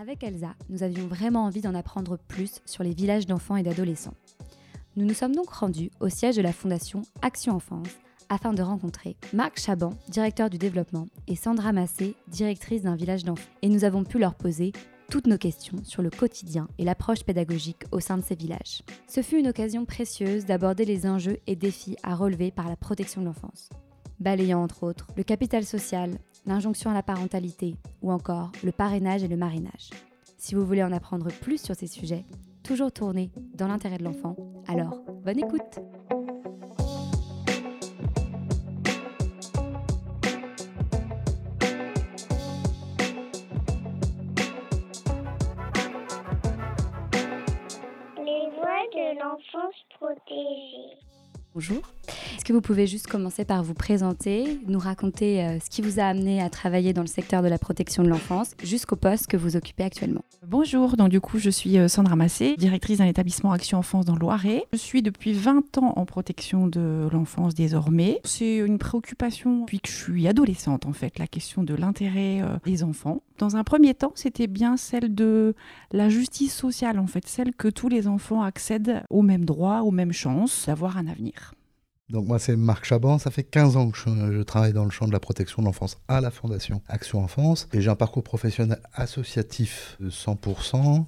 Avec Elsa, nous avions vraiment envie d'en apprendre plus sur les villages d'enfants et d'adolescents. Nous nous sommes donc rendus au siège de la fondation Action Enfance afin de rencontrer Marc Chaban, directeur du développement, et Sandra Massé, directrice d'un village d'enfants. Et nous avons pu leur poser toutes nos questions sur le quotidien et l'approche pédagogique au sein de ces villages. Ce fut une occasion précieuse d'aborder les enjeux et défis à relever par la protection de l'enfance. Balayant entre autres le capital social, l'injonction à la parentalité ou encore le parrainage et le marinage. Si vous voulez en apprendre plus sur ces sujets, toujours tourner dans l'intérêt de l'enfant, alors bonne écoute Les voix de l'enfance protégée. Bonjour. Est-ce que vous pouvez juste commencer par vous présenter, nous raconter euh, ce qui vous a amené à travailler dans le secteur de la protection de l'enfance jusqu'au poste que vous occupez actuellement? Bonjour, donc du coup je suis euh, Sandra Massé, directrice d'un établissement Action Enfance dans le Loiret. Je suis depuis 20 ans en protection de l'enfance désormais. C'est une préoccupation depuis que je suis adolescente en fait, la question de l'intérêt euh, des enfants. Dans un premier temps, c'était bien celle de la justice sociale en fait, celle que tous les enfants accèdent aux mêmes droits, aux mêmes chances d'avoir un avenir. Donc moi c'est Marc Chaban, ça fait 15 ans que je, travaille dans le champ de la protection de l'enfance à la Fondation Action Enfance et j'ai un parcours professionnel associatif de 100%.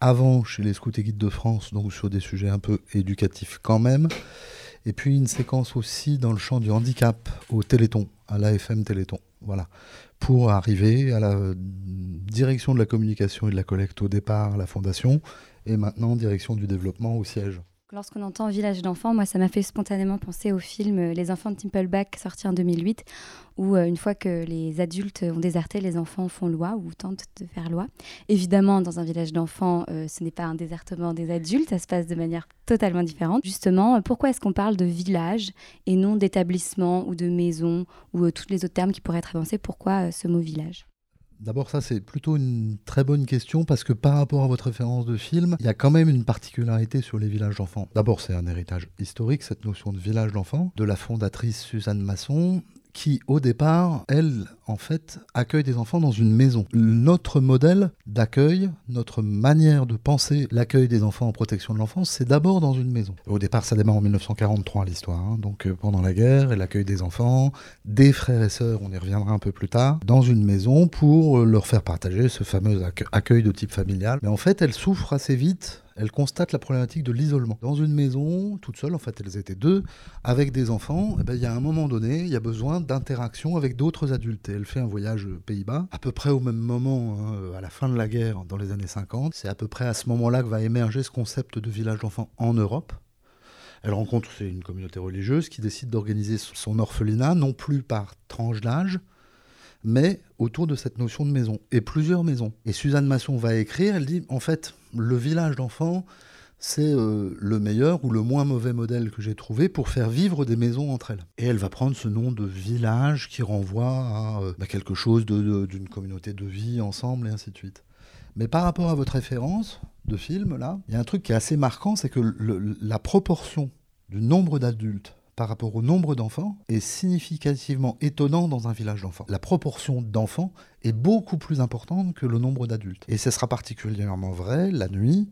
Avant chez les Scouts et Guides de France, donc sur des sujets un peu éducatifs quand même. Et puis une séquence aussi dans le champ du handicap au Téléthon, à l'AFM Téléthon. Voilà. Pour arriver à la direction de la communication et de la collecte au départ à la Fondation et maintenant direction du développement au siège. Lorsqu'on entend Village d'enfants, moi, ça m'a fait spontanément penser au film euh, Les enfants de Timpleback, sorti en 2008, où euh, une fois que les adultes ont déserté, les enfants font loi ou tentent de faire loi. Évidemment, dans un village d'enfants, euh, ce n'est pas un désertement des adultes, ça se passe de manière totalement différente. Justement, pourquoi est-ce qu'on parle de village et non d'établissement ou de maison ou tous les autres termes qui pourraient être avancés? Pourquoi ce mot village? D'abord, ça, c'est plutôt une très bonne question parce que par rapport à votre référence de film, il y a quand même une particularité sur les villages d'enfants. D'abord, c'est un héritage historique, cette notion de village d'enfants, de la fondatrice Suzanne Masson, qui, au départ, elle, en fait, accueille des enfants dans une maison. Notre modèle d'accueil, notre manière de penser l'accueil des enfants en protection de l'enfance, c'est d'abord dans une maison. Au départ, ça démarre en 1943, l'histoire, hein, donc euh, pendant la guerre, l'accueil des enfants, des frères et sœurs, on y reviendra un peu plus tard, dans une maison pour leur faire partager ce fameux accueil de type familial. Mais en fait, elle souffre assez vite elle constate la problématique de l'isolement. Dans une maison, toute seule, en fait, elles étaient deux, avec des enfants, eh ben, il y a un moment donné, il y a besoin d'interaction avec d'autres adultes. Et elle fait un voyage aux Pays-Bas, à peu près au même moment, hein, à la fin de la guerre, dans les années 50. C'est à peu près à ce moment-là que va émerger ce concept de village d'enfants en Europe. Elle rencontre une communauté religieuse qui décide d'organiser son orphelinat, non plus par tranche d'âge, mais autour de cette notion de maison, et plusieurs maisons. Et Suzanne Masson va écrire, elle dit, en fait, le village d'enfants, c'est euh, le meilleur ou le moins mauvais modèle que j'ai trouvé pour faire vivre des maisons entre elles. Et elle va prendre ce nom de village qui renvoie à euh, bah, quelque chose d'une communauté de vie ensemble et ainsi de suite. Mais par rapport à votre référence de film, là, il y a un truc qui est assez marquant, c'est que la proportion du nombre d'adultes par rapport au nombre d'enfants est significativement étonnant dans un village d'enfants. La proportion d'enfants est beaucoup plus importante que le nombre d'adultes. Et ce sera particulièrement vrai la nuit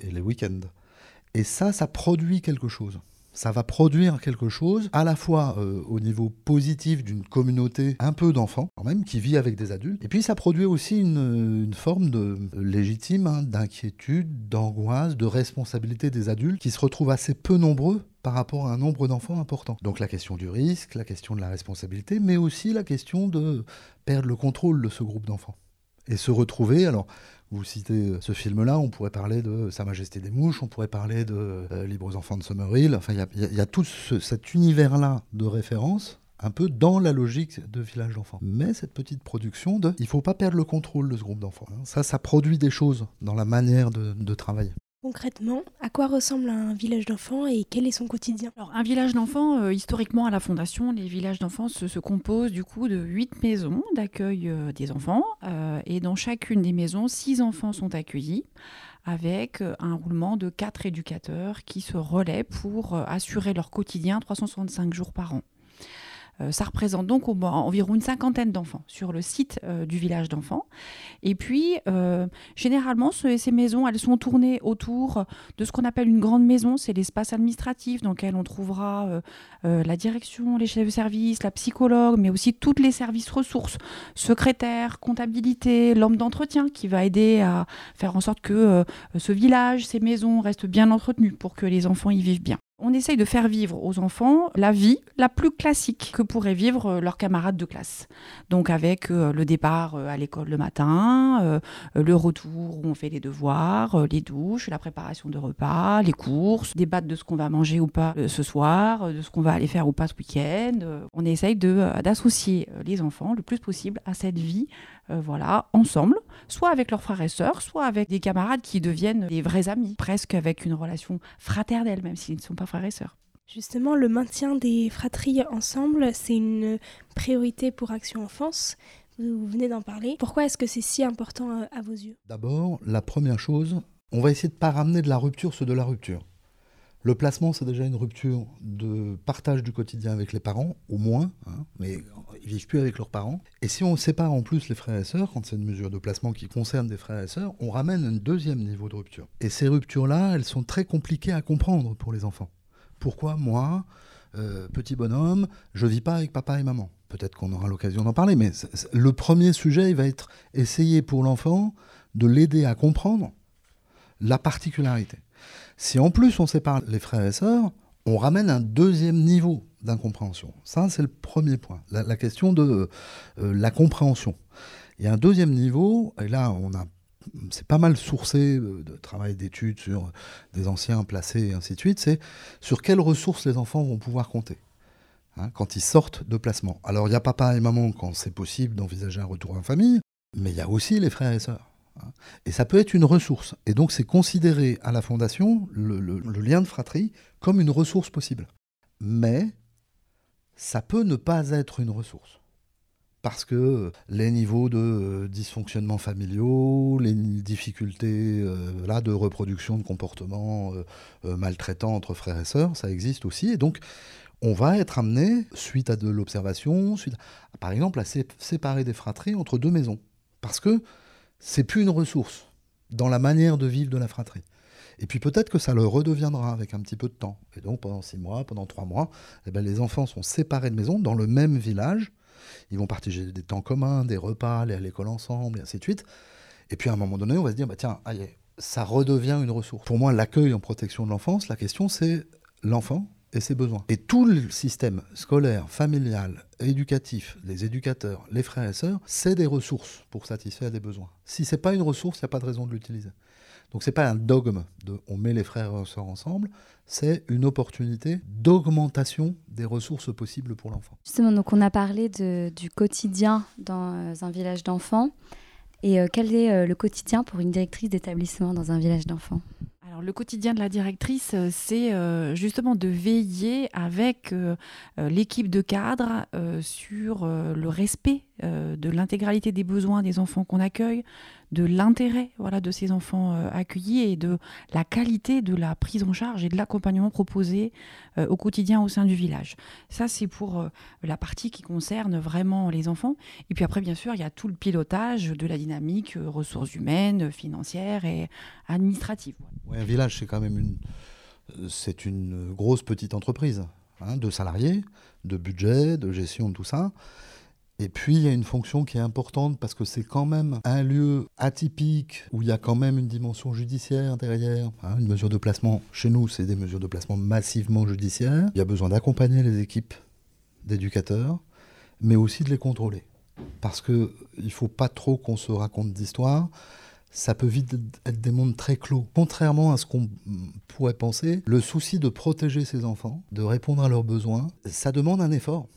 et les week-ends. Et ça, ça produit quelque chose ça va produire quelque chose à la fois euh, au niveau positif d'une communauté un peu d'enfants quand même qui vit avec des adultes et puis ça produit aussi une, forme de légitime hein, d'inquiétude d'angoisse de responsabilité des adultes qui se retrouvent assez peu nombreux par rapport à un nombre d'enfants important. Donc la question du risque, la question de la responsabilité, mais aussi la question de perdre le contrôle de ce groupe d'enfants et se retrouver. Alors, vous citez ce film-là, on pourrait parler de Sa Majesté des Mouches, on pourrait parler de euh, Libres Enfants de Summerhill. Enfin, il y, a tout ce, cet univers-là de référence un peu dans la logique de village d'enfants. Mais cette petite production de, il faut pas perdre le contrôle de ce groupe d'enfants. Hein. Ça, ça produit des choses dans la manière de travailler. Concrètement, à quoi ressemble un village d'enfants et quel est son quotidien? Alors, un village d'enfants, euh, historiquement à la Fondation, les villages d'enfants se, se, composent du coup de huit maisons d'accueil euh, des enfants. Euh, et dans chacune des maisons, six enfants sont accueillis avec un roulement de quatre éducateurs qui se relaient pour assurer leur quotidien 365 jours par an. Euh, ça représente donc environ une cinquantaine d'enfants sur le site euh, du village d'enfants. Et puis, généralement, ces maisons, elles sont tournées autour de ce qu'on appelle une grande maison. C'est l'espace administratif dans lequel on trouvera la direction, les chefs de service, la psychologue, mais aussi tous les services ressources, secrétaire, comptabilité, l'homme d'entretien qui va aider à faire en sorte que ce village, ces maisons restent bien entretenues pour que les enfants y vivent bien. On essaye de faire vivre aux enfants la vie la plus classique que pourraient vivre euh, leurs camarades de classe. Donc avec euh, le départ euh, à l'école le matin, le retour où on fait les devoirs, les douches, la préparation de repas, les courses, débattre de ce qu'on va manger ou pas ce soir, de ce qu'on va aller faire ou pas ce week-end. On essaye d'associer les enfants le plus possible à cette vie euh, voilà, ensemble, soit avec leurs frères et sœurs, soit avec des camarades qui deviennent des vrais amis, presque avec une relation fraternelle, même s'ils ne sont pas frères et sœurs. Justement, le maintien des fratries ensemble, c'est une priorité pour Action Enfance. Vous venez d'en parler. Pourquoi est-ce que c'est si important à, vos yeux? D'abord, la première chose, on va essayer de ne pas ramener de la rupture sur de la rupture. Le placement, c'est déjà une rupture de partage du quotidien avec les parents, au moins, hein, mais ils vivent plus avec leurs parents. Et si on sépare en plus les frères et sœurs, quand c'est une mesure de placement qui concerne des frères et sœurs, on ramène un deuxième niveau de rupture. Et ces ruptures-là, elles sont très compliquées à comprendre pour les enfants. Pourquoi moi, euh, petit bonhomme, je vis pas avec papa et maman? Peut-être qu'on aura l'occasion d'en parler, mais le premier sujet, il va être essayer pour l'enfant de l'aider à comprendre la particularité. Si en plus on sépare les frères et sœurs, on ramène un deuxième niveau d'incompréhension. Ça, c'est le premier point, la, question de euh, la compréhension. Il y a un deuxième niveau, et là, on a c'est pas mal sourcé euh, de travail d'études sur des anciens placés et ainsi de suite, c'est sur quelles ressources les enfants vont pouvoir compter hein, quand ils sortent de placement. Alors il y a papa et maman quand c'est possible d'envisager un retour en famille, mais il y a aussi les frères et sœurs. Et ça peut être une ressource. Et donc c'est considéré à la Fondation, le, lien de fratrie, comme une ressource possible. Mais ça peut ne pas être une ressource. Parce que les niveaux de euh, dysfonctionnement familiaux, les difficultés euh, là, de reproduction de comportements euh, maltraitants entre frères et sœurs, ça existe aussi. Et donc, on va être amené, suite à de l'observation, suite par exemple, à séparer des fratries entre deux maisons. Parce que c'est plus une ressource dans la manière de vivre de la fratrie. Et puis peut-être que ça le redeviendra avec un petit peu de temps. Et donc pendant six mois, pendant trois mois, eh ben, les enfants sont séparés de maison dans le même village. Ils vont partager des temps communs, des repas, aller à l'école ensemble, et ainsi de suite. Et puis à un moment donné, on va se dire, bah, tiens, ça redevient une ressource. Pour moi, l'accueil en protection de l'enfance, la question c'est l'enfant et ses besoins. Et tout le système scolaire, familial, éducatif, les éducateurs, les frères et sœurs, c'est des ressources pour satisfaire des besoins. Si c'est pas une ressource, il n'y a pas de raison de l'utiliser. Donc c'est pas un dogme de on met les frères et sœurs ensemble, c'est une opportunité d'augmentation des ressources possibles pour l'enfant. Justement, donc on a parlé du quotidien dans euh, un village d'enfants. Et euh, quel est euh, le quotidien pour une directrice d'établissement dans un village d'enfants? Le quotidien de la directrice, euh, c'est euh, justement de veiller avec euh, l'équipe de cadre sur le respect de l'intégralité des besoins des enfants qu'on accueille, de l'intérêt voilà, de ces enfants accueillis et de la qualité de la prise en charge et de l'accompagnement proposé au quotidien au sein du village. Ça, c'est pour la partie qui concerne vraiment les enfants. Et puis après, bien sûr, il y a tout le pilotage de la dynamique ressources humaines, financières et administratives un village, c'est quand même une, c'est une grosse petite entreprise, hein, de salariés, de budget, de gestion tout ça. Et puis, il y a une fonction qui est importante parce que c'est quand même un lieu atypique où il y a quand même une dimension judiciaire derrière. Hein, une mesure de placement, chez nous, c'est des mesures de placement massivement judiciaires. Il y a besoin d'accompagner les équipes d'éducateurs, mais aussi de les contrôler. Parce qu'il ne faut pas trop qu'on se raconte d'histoires ça peut vite être des mondes très clos. Contrairement à ce qu'on pourrait penser, le souci de protéger ses enfants, de répondre à leurs besoins, ça demande un effort.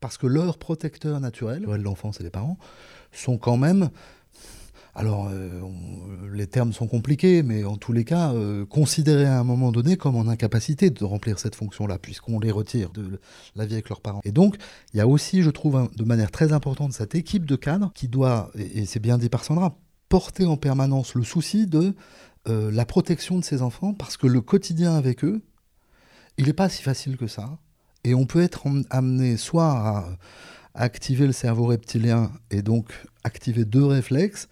Parce que leurs protecteurs naturels, l'enfance et les parents, sont quand même alors, euh, les termes sont compliqués, mais en tous les cas, euh, considérés à un moment donné comme en incapacité de remplir cette fonction-là, puisqu'on les retire de la vie avec leurs parents. Et donc, il y a aussi, je trouve, de manière très importante, cette équipe de cadres qui doit, et c'est bien dit par Sandra, porter en permanence le souci de euh, la protection de ses enfants parce que le quotidien avec eux, il n'est pas si facile que ça. Et on peut être amené soit à activer le cerveau reptilien et donc activer deux réflexes,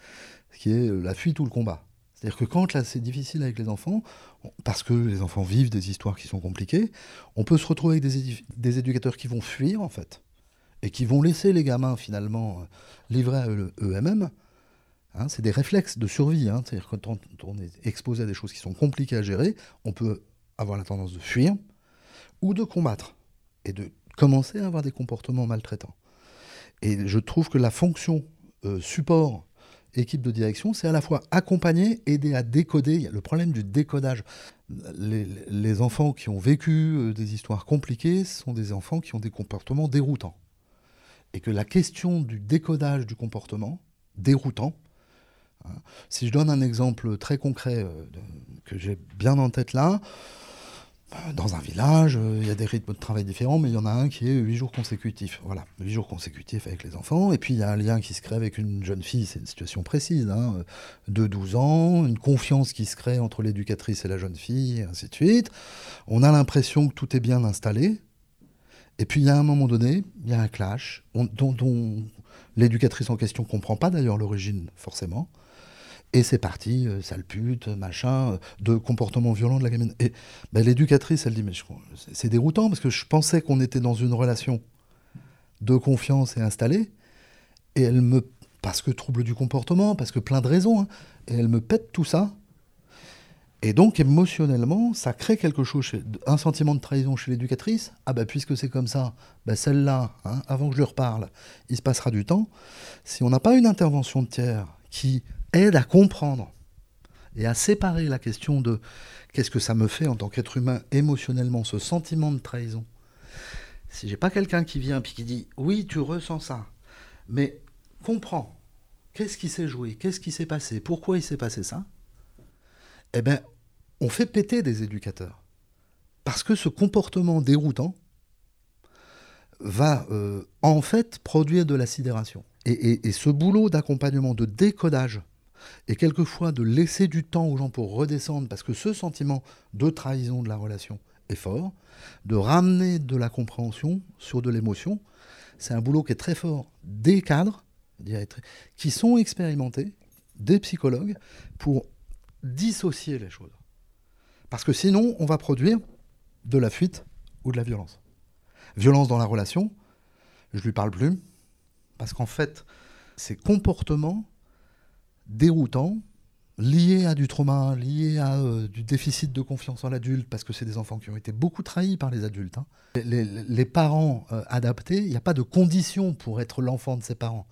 qui est la fuite ou le combat. C'est-à-dire que quand là c'est difficile avec les enfants, parce que les enfants vivent des histoires qui sont compliquées, on peut se retrouver avec des, éducateurs qui vont fuir en fait, et qui vont laisser les gamins finalement livrés à eux-mêmes. Hein, c'est des réflexes de survie. Hein. C'est-à-dire que quand on est exposé à des choses qui sont compliquées à gérer, on peut avoir la tendance de fuir ou de combattre et de commencer à avoir des comportements maltraitants. Et je trouve que la fonction euh, support équipe de direction, c'est à la fois accompagner, aider à décoder. Il y a le problème du décodage. Les, enfants qui ont vécu euh, des histoires compliquées sont des enfants qui ont des comportements déroutants. Et que la question du décodage du comportement déroutant, hein, si je donne un exemple très concret euh, que j'ai bien en tête là, dans un village, euh, il y a des rythmes de travail différents, mais il y en a un qui est 8 jours consécutifs. Voilà, 8 jours consécutifs avec les enfants. Et puis il y a un lien qui se crée avec une jeune fille, c'est une situation précise, hein, de 12 ans, une confiance qui se crée entre l'éducatrice et la jeune fille, et ainsi de suite. On a l'impression que tout est bien installé. Et puis il y a un moment donné, il y a un clash, dont l'éducatrice en question ne comprend pas d'ailleurs l'origine forcément. Et c'est parti, euh, sale pute, machin, euh, de comportement violent de la gamine. Et ben, l'éducatrice, elle dit, mais c'est déroutant parce que je pensais qu'on était dans une relation de confiance et installée. Et elle me, parce que trouble du comportement, parce que plein de raisons, hein, et elle me pète tout ça. Et donc émotionnellement, ça crée quelque chose, un sentiment de trahison chez l'éducatrice. Ah bah puisque c'est comme ça, bah celle-là, hein, avant que je lui reparle, il se passera du temps. Si on n'a pas une intervention de tiers qui aide à comprendre et à séparer la question de qu'est-ce que ça me fait en tant qu'être humain émotionnellement, ce sentiment de trahison. Si j'ai pas quelqu'un qui vient puis qui dit oui, tu ressens ça, mais comprends, qu'est-ce qui s'est joué, qu'est-ce qui s'est passé, pourquoi il s'est passé ça, eh bien, on fait péter des éducateurs. Parce que ce comportement déroutant va euh, en fait produire de la sidération. et ce boulot d'accompagnement, de décodage et quelquefois de laisser du temps aux gens pour redescendre, parce que ce sentiment de trahison de la relation est fort, de ramener de la compréhension sur de l'émotion, c'est un boulot qui est très fort des cadres, qui sont expérimentés, des psychologues, pour dissocier les choses. Parce que sinon, on va produire de la fuite ou de la violence. Violence dans la relation, je lui parle plus, parce qu'en fait, ces comportements déroutant, lié à du trauma, lié à euh, du déficit de confiance en l'adulte, parce que c'est des enfants qui ont été beaucoup trahis par les adultes. Hein. Les, parents euh, adaptés, il n'y a pas de condition pour être l'enfant de ses parents.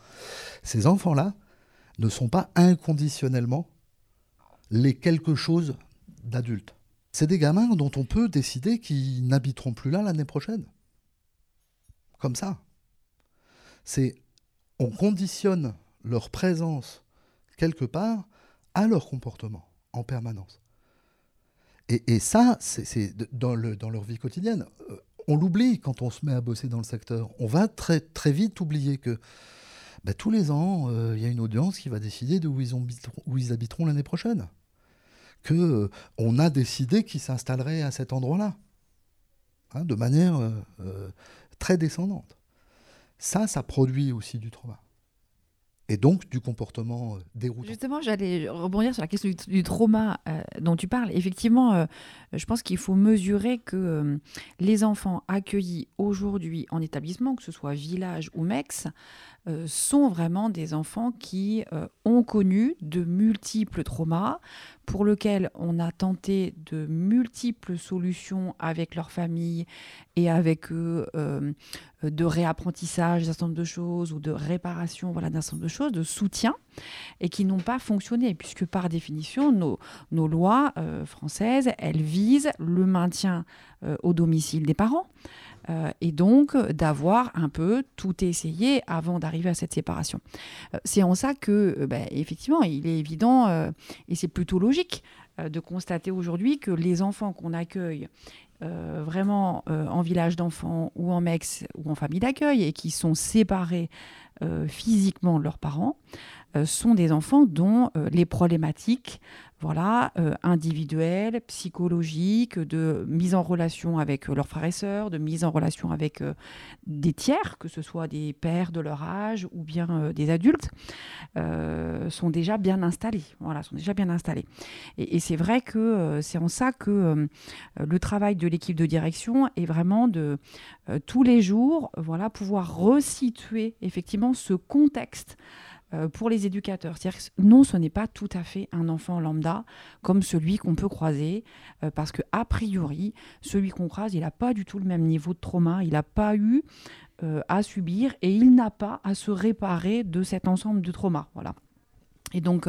Ces enfants-là ne sont pas inconditionnellement les quelque chose d'adultes. C'est des gamins dont on peut décider qu'ils n'habiteront plus là l'année prochaine. Comme ça. C'est on conditionne leur présence quelque part à leur comportement en permanence. Et, ça, c'est dans, le, dans leur vie quotidienne. Euh, on l'oublie quand on se met à bosser dans le secteur. On va très, très vite oublier que bah, tous les ans, euh, il y a une audience qui va décider de où ils, où ils habiteront l'année prochaine. Que euh, on a décidé qu'ils s'installeraient à cet endroit-là, hein, de manière très descendante. Ça, ça produit aussi du trauma et donc du comportement euh, déroutant. Justement, j'allais rebondir sur la question du, trauma euh, dont tu parles. Effectivement, euh, je pense qu'il faut mesurer que les enfants accueillis aujourd'hui en établissement, que ce soit village ou MEX, sont vraiment des enfants qui ont connu de multiples traumas, pour lesquels on a tenté de multiples solutions avec leur famille et avec eux de réapprentissage d'un certain nombre de choses ou de réparation voilà, d'un certain nombre de choses, de soutien, et qui n'ont pas fonctionné, puisque par définition, nos, nos lois euh, françaises, elles visent le maintien euh, au domicile des parents. Euh, et donc d'avoir un peu tout essayé avant d'arriver à cette séparation. c'est en ça que, ben, effectivement, il est évident, et c'est plutôt logique, de constater aujourd'hui que les enfants qu'on accueille euh, vraiment euh, en village d'enfants ou en MEX ou en famille d'accueil et qui sont séparés euh, physiquement de leurs parents, sont des enfants dont les problématiques voilà, euh, individuelle, psychologique, de mise en relation avec euh, leurs frères et sœurs, de mise en relation avec euh, des tiers, que ce soit des pères de leur âge ou bien des adultes, sont déjà bien installés. Voilà, sont déjà bien installés. Et, c'est vrai que c'est en ça que le travail de l'équipe de direction est vraiment de tous les jours, voilà, pouvoir resituer effectivement ce contexte euh, pour les éducateurs. C'est-à-dire non, ce n'est pas tout à fait un enfant lambda comme celui qu'on peut croiser, euh, parce que a priori, celui qu'on croise, il n'a pas du tout le même niveau de trauma, il n'a pas eu euh, à subir et il n'a pas à se réparer de cet ensemble de traumas. Voilà. Et donc,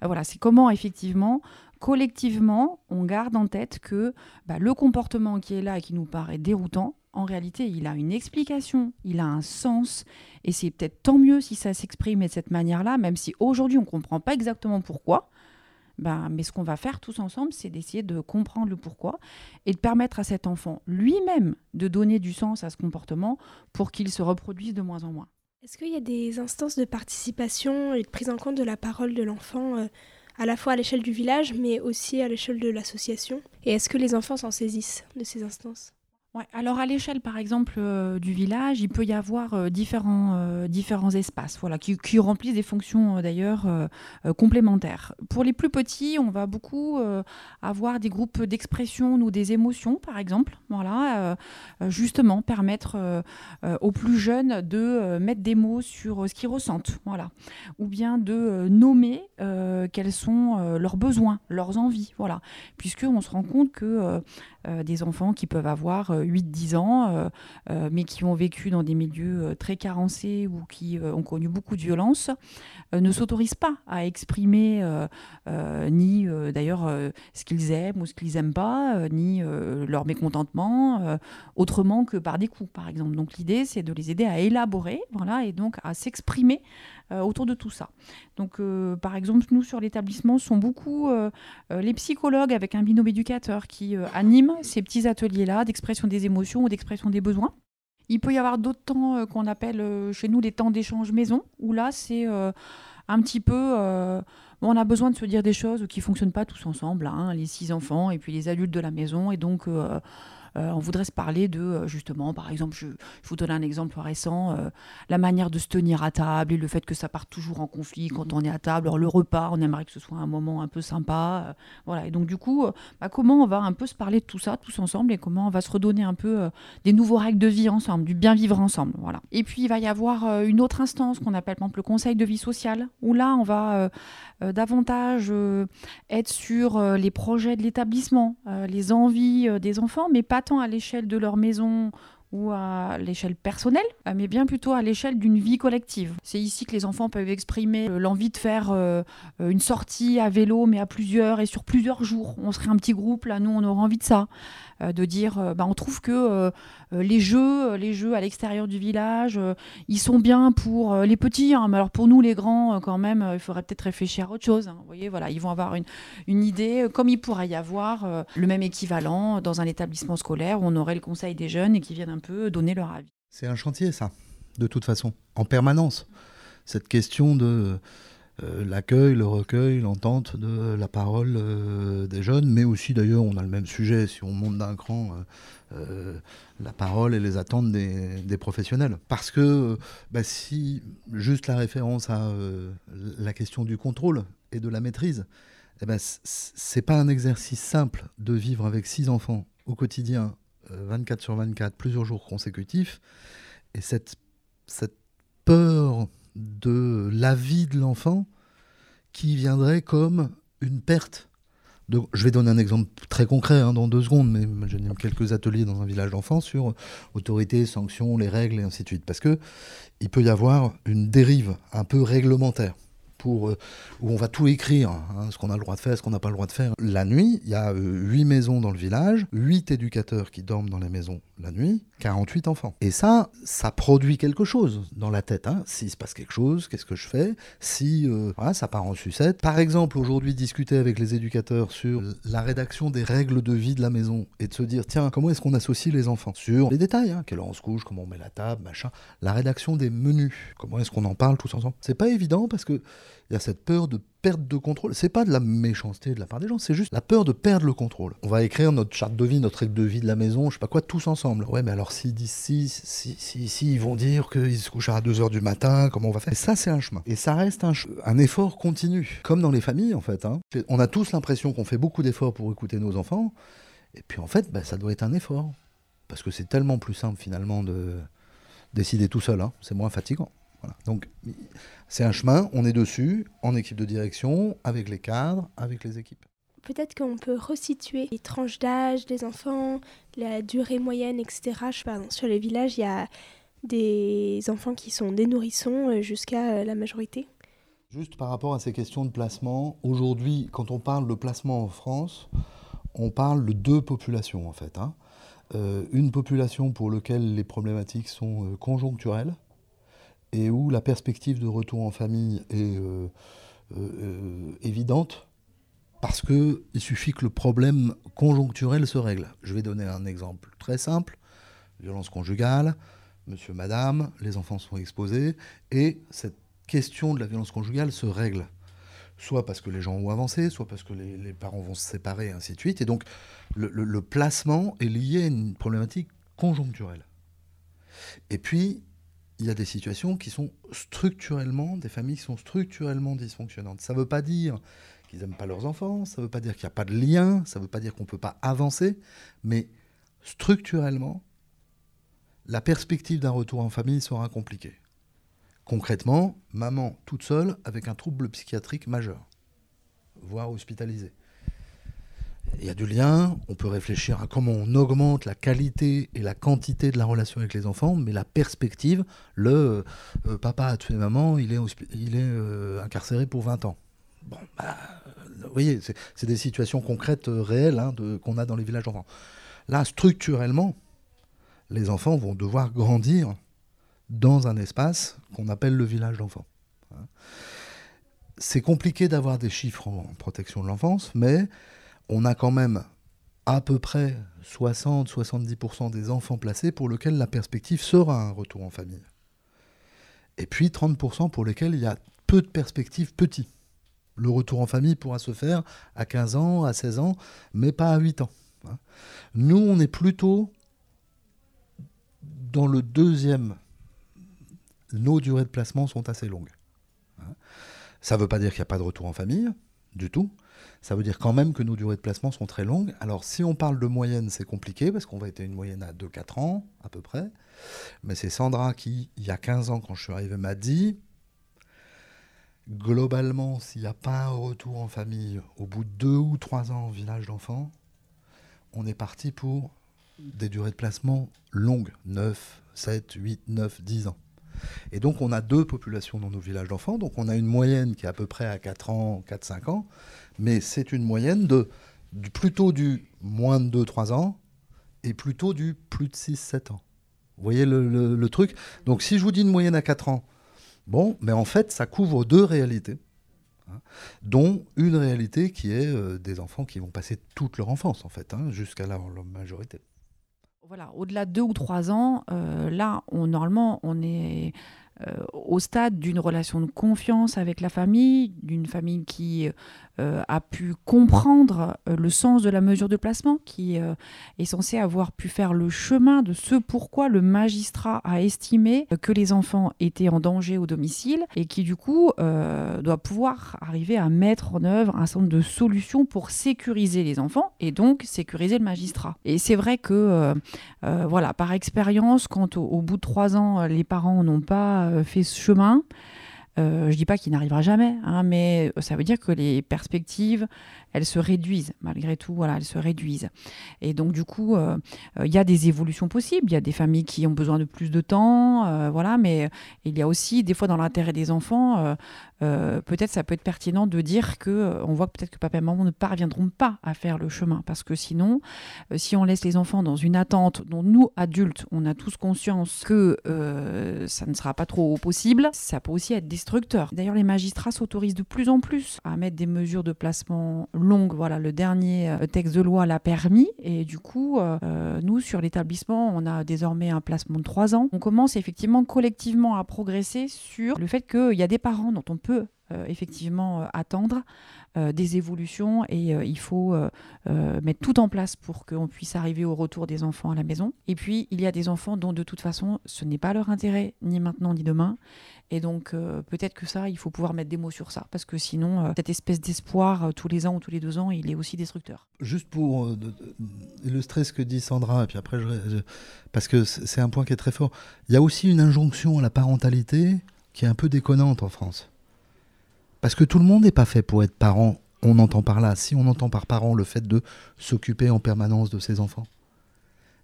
voilà, c'est comment effectivement collectivement, on garde en tête que bah, le comportement qui est là et qui nous paraît déroutant, en réalité, il a une explication, il a un sens, et c'est peut-être tant mieux si ça s'exprime de cette manière-là, même si aujourd'hui on ne comprend pas exactement pourquoi. Ben, mais ce qu'on va faire tous ensemble, c'est d'essayer de comprendre le pourquoi et de permettre à cet enfant lui-même de donner du sens à ce comportement pour qu'il se reproduise de moins en moins. Est-ce qu'il y a des instances de participation et de prise en compte de la parole de l'enfant euh, à la fois à l'échelle du village, mais aussi à l'échelle de l'association? Et est-ce que les enfants s'en saisissent de ces instances? Alors à l'échelle par exemple euh, du village, il peut y avoir euh, différents, euh, différents espaces voilà, qui, qui remplissent des fonctions d'ailleurs complémentaires. Pour les plus petits, on va beaucoup avoir des groupes d'expression ou des émotions par exemple, voilà, justement permettre aux plus jeunes de mettre des mots sur ce qu'ils ressentent, voilà, ou bien de nommer quels sont leurs besoins, leurs envies, voilà, puisqu'on se rend compte que des enfants qui peuvent avoir 8-10 ans, euh, euh, mais qui ont vécu dans des milieux euh, très carencés ou qui ont connu beaucoup de violence, ne s'autorisent pas à exprimer ni d'ailleurs ce qu'ils aiment ou ce qu'ils n'aiment pas, ni leur mécontentement, autrement que par des coups, par exemple. Donc l'idée, c'est de les aider à élaborer, voilà, et donc à s'exprimer autour de tout ça. Donc, par exemple, nous sur l'établissement sont beaucoup les psychologues avec un binôme éducateur qui animent ces petits ateliers-là d'expression des émotions ou d'expression des besoins. Il peut y avoir d'autres temps euh, qu'on appelle euh, chez nous les temps d'échange maison, où là, c'est euh, un petit peu... on a besoin de se dire des choses qui ne fonctionnent pas tous ensemble, hein, les six enfants et puis les adultes de la maison. Et donc, euh, on voudrait se parler de, euh, justement, par exemple, je, vous donne un exemple récent, euh, la manière de se tenir à table et le fait que ça parte toujours en conflit quand on est à table. Alors le repas, on aimerait que ce soit un moment un peu sympa. voilà. Et donc du coup, bah, comment on va un peu se parler de tout ça tous ensemble et comment on va se redonner un peu des nouveaux règles de vie ensemble, du bien vivre ensemble. Voilà. Et puis il va y avoir une autre instance qu'on appelle par exemple le conseil de vie sociale, où là on va davantage être sur les projets de l'établissement, les envies des enfants, mais pas tant à l'échelle de leur maison ou à l'échelle personnelle, euh, mais bien plutôt à l'échelle d'une vie collective. C'est ici que les enfants peuvent exprimer euh, l'envie de faire euh, une sortie à vélo, mais à plusieurs et sur plusieurs jours. On serait un petit groupe, là, nous, on aurait envie de ça. Euh, de dire euh, bah, on trouve que euh, les jeux, les jeux à l'extérieur du village, ils sont bien pour les petits, hein, mais alors pour nous les grands, quand même, il faudrait peut-être réfléchir à autre chose. Hein. Vous voyez, voilà, ils vont avoir une, une idée, comme il pourrait y avoir le même équivalent dans un établissement scolaire où on aurait le conseil des jeunes et qui viennent un peu donner leur avis. C'est un chantier, ça, de toute façon, en permanence. Cette question de euh, l'accueil, le recueil, l'entente de la parole euh, des jeunes, mais aussi d'ailleurs on a le même sujet, si on monte d'un cran, euh, la parole et les attentes des, professionnels. Parce que bah, si juste la référence à la question du contrôle et de la maîtrise, eh ben, c'est pas un exercice simple de vivre avec six enfants au quotidien, 24 sur 24, plusieurs jours consécutifs, et cette, cette peur de la vie de l'enfant qui viendrait comme une perte. Je vais donner un exemple très concret hein, dans deux secondes, mais j'ai quelques ateliers dans un village d'enfants sur autorité, sanctions, les règles et ainsi de suite. Parce que il peut y avoir une dérive un peu réglementaire. Pour, euh, où on va tout écrire, hein, ce qu'on a le droit de faire, ce qu'on n'a pas le droit de faire. La nuit, il y a euh, huit maisons dans le village, huit éducateurs qui dorment dans les maisons la nuit, 48 enfants. Et ça, ça produit quelque chose dans la tête. Hein. S'il se passe quelque chose, qu'est-ce que je fais? Si euh, ça part en sucette. Par exemple, aujourd'hui, discuter avec les éducateurs sur la rédaction des règles de vie de la maison et de se dire, tiens, comment est-ce qu'on associe les enfants? Sur les détails, hein, quelle heure on se couche, comment on met la table, machin. La rédaction des menus, comment est-ce qu'on en parle tous ensemble? C'est pas évident parce que il y a cette peur de perte de contrôle. C'est pas de la méchanceté de la part des gens, c'est juste la peur de perdre le contrôle. On va écrire notre charte de vie, notre règle de vie de la maison, je sais pas quoi, tous ensemble. Ouais, mais alors s'ils disent si, si, si, si, ils vont dire qu'ils se couchent à 2h du matin, comment on va faire? Et ça, c'est un chemin. Et ça reste un, effort continu. Comme dans les familles, en fait. Hein. On a tous l'impression qu'on fait beaucoup d'efforts pour écouter nos enfants. Et puis en fait, bah, ça doit être un effort. Parce que c'est tellement plus simple finalement de décider tout seul. Hein. C'est moins fatigant. Voilà. Donc c'est un chemin, on est dessus, en équipe de direction, avec les cadres, avec les équipes. Peut-être qu'on peut resituer les tranches d'âge des enfants, la durée moyenne, etc. Je pardon, sur les villages, il y a des enfants qui sont des nourrissons euh, jusqu'à euh, la majorité. Juste par rapport à ces questions de placement, aujourd'hui, quand on parle de placement en France, on parle de deux populations en fait. Hein. Euh, une population pour laquelle les problématiques sont conjoncturelles, et où la perspective de retour en famille est euh, euh, évidente parce qu'il suffit que le problème conjoncturel se règle. Je vais donner un exemple très simple. Violence conjugale, monsieur, madame, les enfants sont exposés, et cette question de la violence conjugale se règle. Soit parce que les gens ont avancé, soit parce que les, parents vont se séparer, et ainsi de suite. Et donc, le placement est lié à une problématique conjoncturelle. Et puis, il y a des situations qui sont structurellement, des familles qui sont structurellement dysfonctionnantes. Ça ne veut pas dire qu'ils n'aiment pas leurs enfants, ça ne veut pas dire qu'il n'y a pas de lien, ça ne veut pas dire qu'on ne peut pas avancer, mais structurellement, la perspective d'un retour en famille sera compliquée. Concrètement, maman toute seule avec un trouble psychiatrique majeur, voire hospitalisée il y a du lien, on peut réfléchir à comment on augmente la qualité et la quantité de la relation avec les enfants, mais la perspective, le euh, papa a tué maman, il est, euh, incarcéré pour 20 ans. Bon, bah, vous voyez, c'est des situations concrètes, euh, réelles, hein, qu'on a dans les villages d'enfants. Là, structurellement, les enfants vont devoir grandir dans un espace qu'on appelle le village d'enfants. Hein. C'est compliqué d'avoir des chiffres en protection de l'enfance, mais on a quand même à peu près 60-70% des enfants placés pour lesquels la perspective sera un retour en famille. Et puis 30% pour lesquels il y a peu de perspectives petits. Le retour en famille pourra se faire à 15 ans, à 16 ans, mais pas à 8 ans. Hein. Nous, on est plutôt dans le deuxième. Nos durées de placement sont assez longues. Hein. Ça ne veut pas dire qu'il n'y a pas de retour en famille, du tout. Ça veut dire quand même que nos durées de placement sont très longues. Alors si on parle de moyenne, c'est compliqué parce qu'on va être une moyenne à 2-4 ans à peu près. Mais c'est Sandra qui, il y a 15 ans quand je suis arrivé, m'a dit, globalement, s'il n'y a pas un retour en famille au bout de 2 ou 3 ans en village d'enfants, on est parti pour des durées de placement longues, 9, 7, 8, 9, 10 ans. Et donc on a deux populations dans nos villages d'enfants, donc on a une moyenne qui est à peu près à 4 ans, 4-5 ans, mais c'est une moyenne de, plutôt du moins de 2-3 ans et plutôt du plus de 6-7 ans. Vous voyez le, truc? Donc si je vous dis une moyenne à 4 ans, bon, mais en fait, ça couvre deux réalités, hein, dont une réalité qui est euh, des enfants qui vont passer toute leur enfance, en fait, hein, jusqu'à la, majorité. Voilà, au-delà de deux ou trois ans, euh, là, normalement, on est euh, au stade d'une relation de confiance avec la famille, d'une famille qui a pu comprendre euh, le sens de la mesure de placement, qui euh, est censé avoir pu faire le chemin de ce pourquoi le magistrat a estimé que les enfants étaient en danger au domicile et qui du coup doit pouvoir arriver à mettre en œuvre un certain nombre de solutions pour sécuriser les enfants et donc sécuriser le magistrat. Et c'est vrai que, voilà, par expérience, quand au, bout de trois ans, les parents n'ont pas fait ce chemin, euh, je dis pas qu'il n'arrivera jamais, hein, mais ça veut dire que les perspectives, elles se réduisent malgré tout. Voilà, elles se réduisent. Et donc du coup, euh, euh, il y a des évolutions possibles. Il y a des familles qui ont besoin de plus de temps, voilà. Mais il y a aussi des fois dans l'intérêt des enfants, peut-être ça peut être pertinent de dire que on voit peut-être que papa et maman ne parviendront pas à faire le chemin parce que sinon, si on laisse les enfants dans une attente dont nous adultes, on a tous conscience que ça ne sera pas trop possible, ça peut aussi être destructeur. D'ailleurs, les magistrats s'autorisent de plus en plus à mettre des mesures de placement longue. Voilà, le dernier euh, texte de loi l'a permis. Et du coup, euh, euh, nous, sur l'établissement, on a désormais un placement de trois ans. On commence effectivement collectivement à progresser sur le fait qu'il y a des parents dont on peut euh, effectivement euh, attendre euh, des évolutions et il faut mettre tout en place pour qu'on puisse arriver au retour des enfants à la maison. Et puis, il y a des enfants dont de toute façon, ce n'est pas leur intérêt, ni maintenant ni demain. Et donc, peut-être que ça, il faut pouvoir mettre des mots sur ça, parce que sinon, cette espèce d'espoir tous les ans ou tous les deux ans, il est aussi destructeur. Juste pour illustrer ce que dit Sandra, et puis après, parce que c'est un point qui est très fort, il y a aussi une injonction à la parentalité qui est un peu déconnante en France. Parce que tout le monde n'est pas fait pour être parent. On entend par là, si on entend par parent le fait de s'occuper en permanence de ses enfants.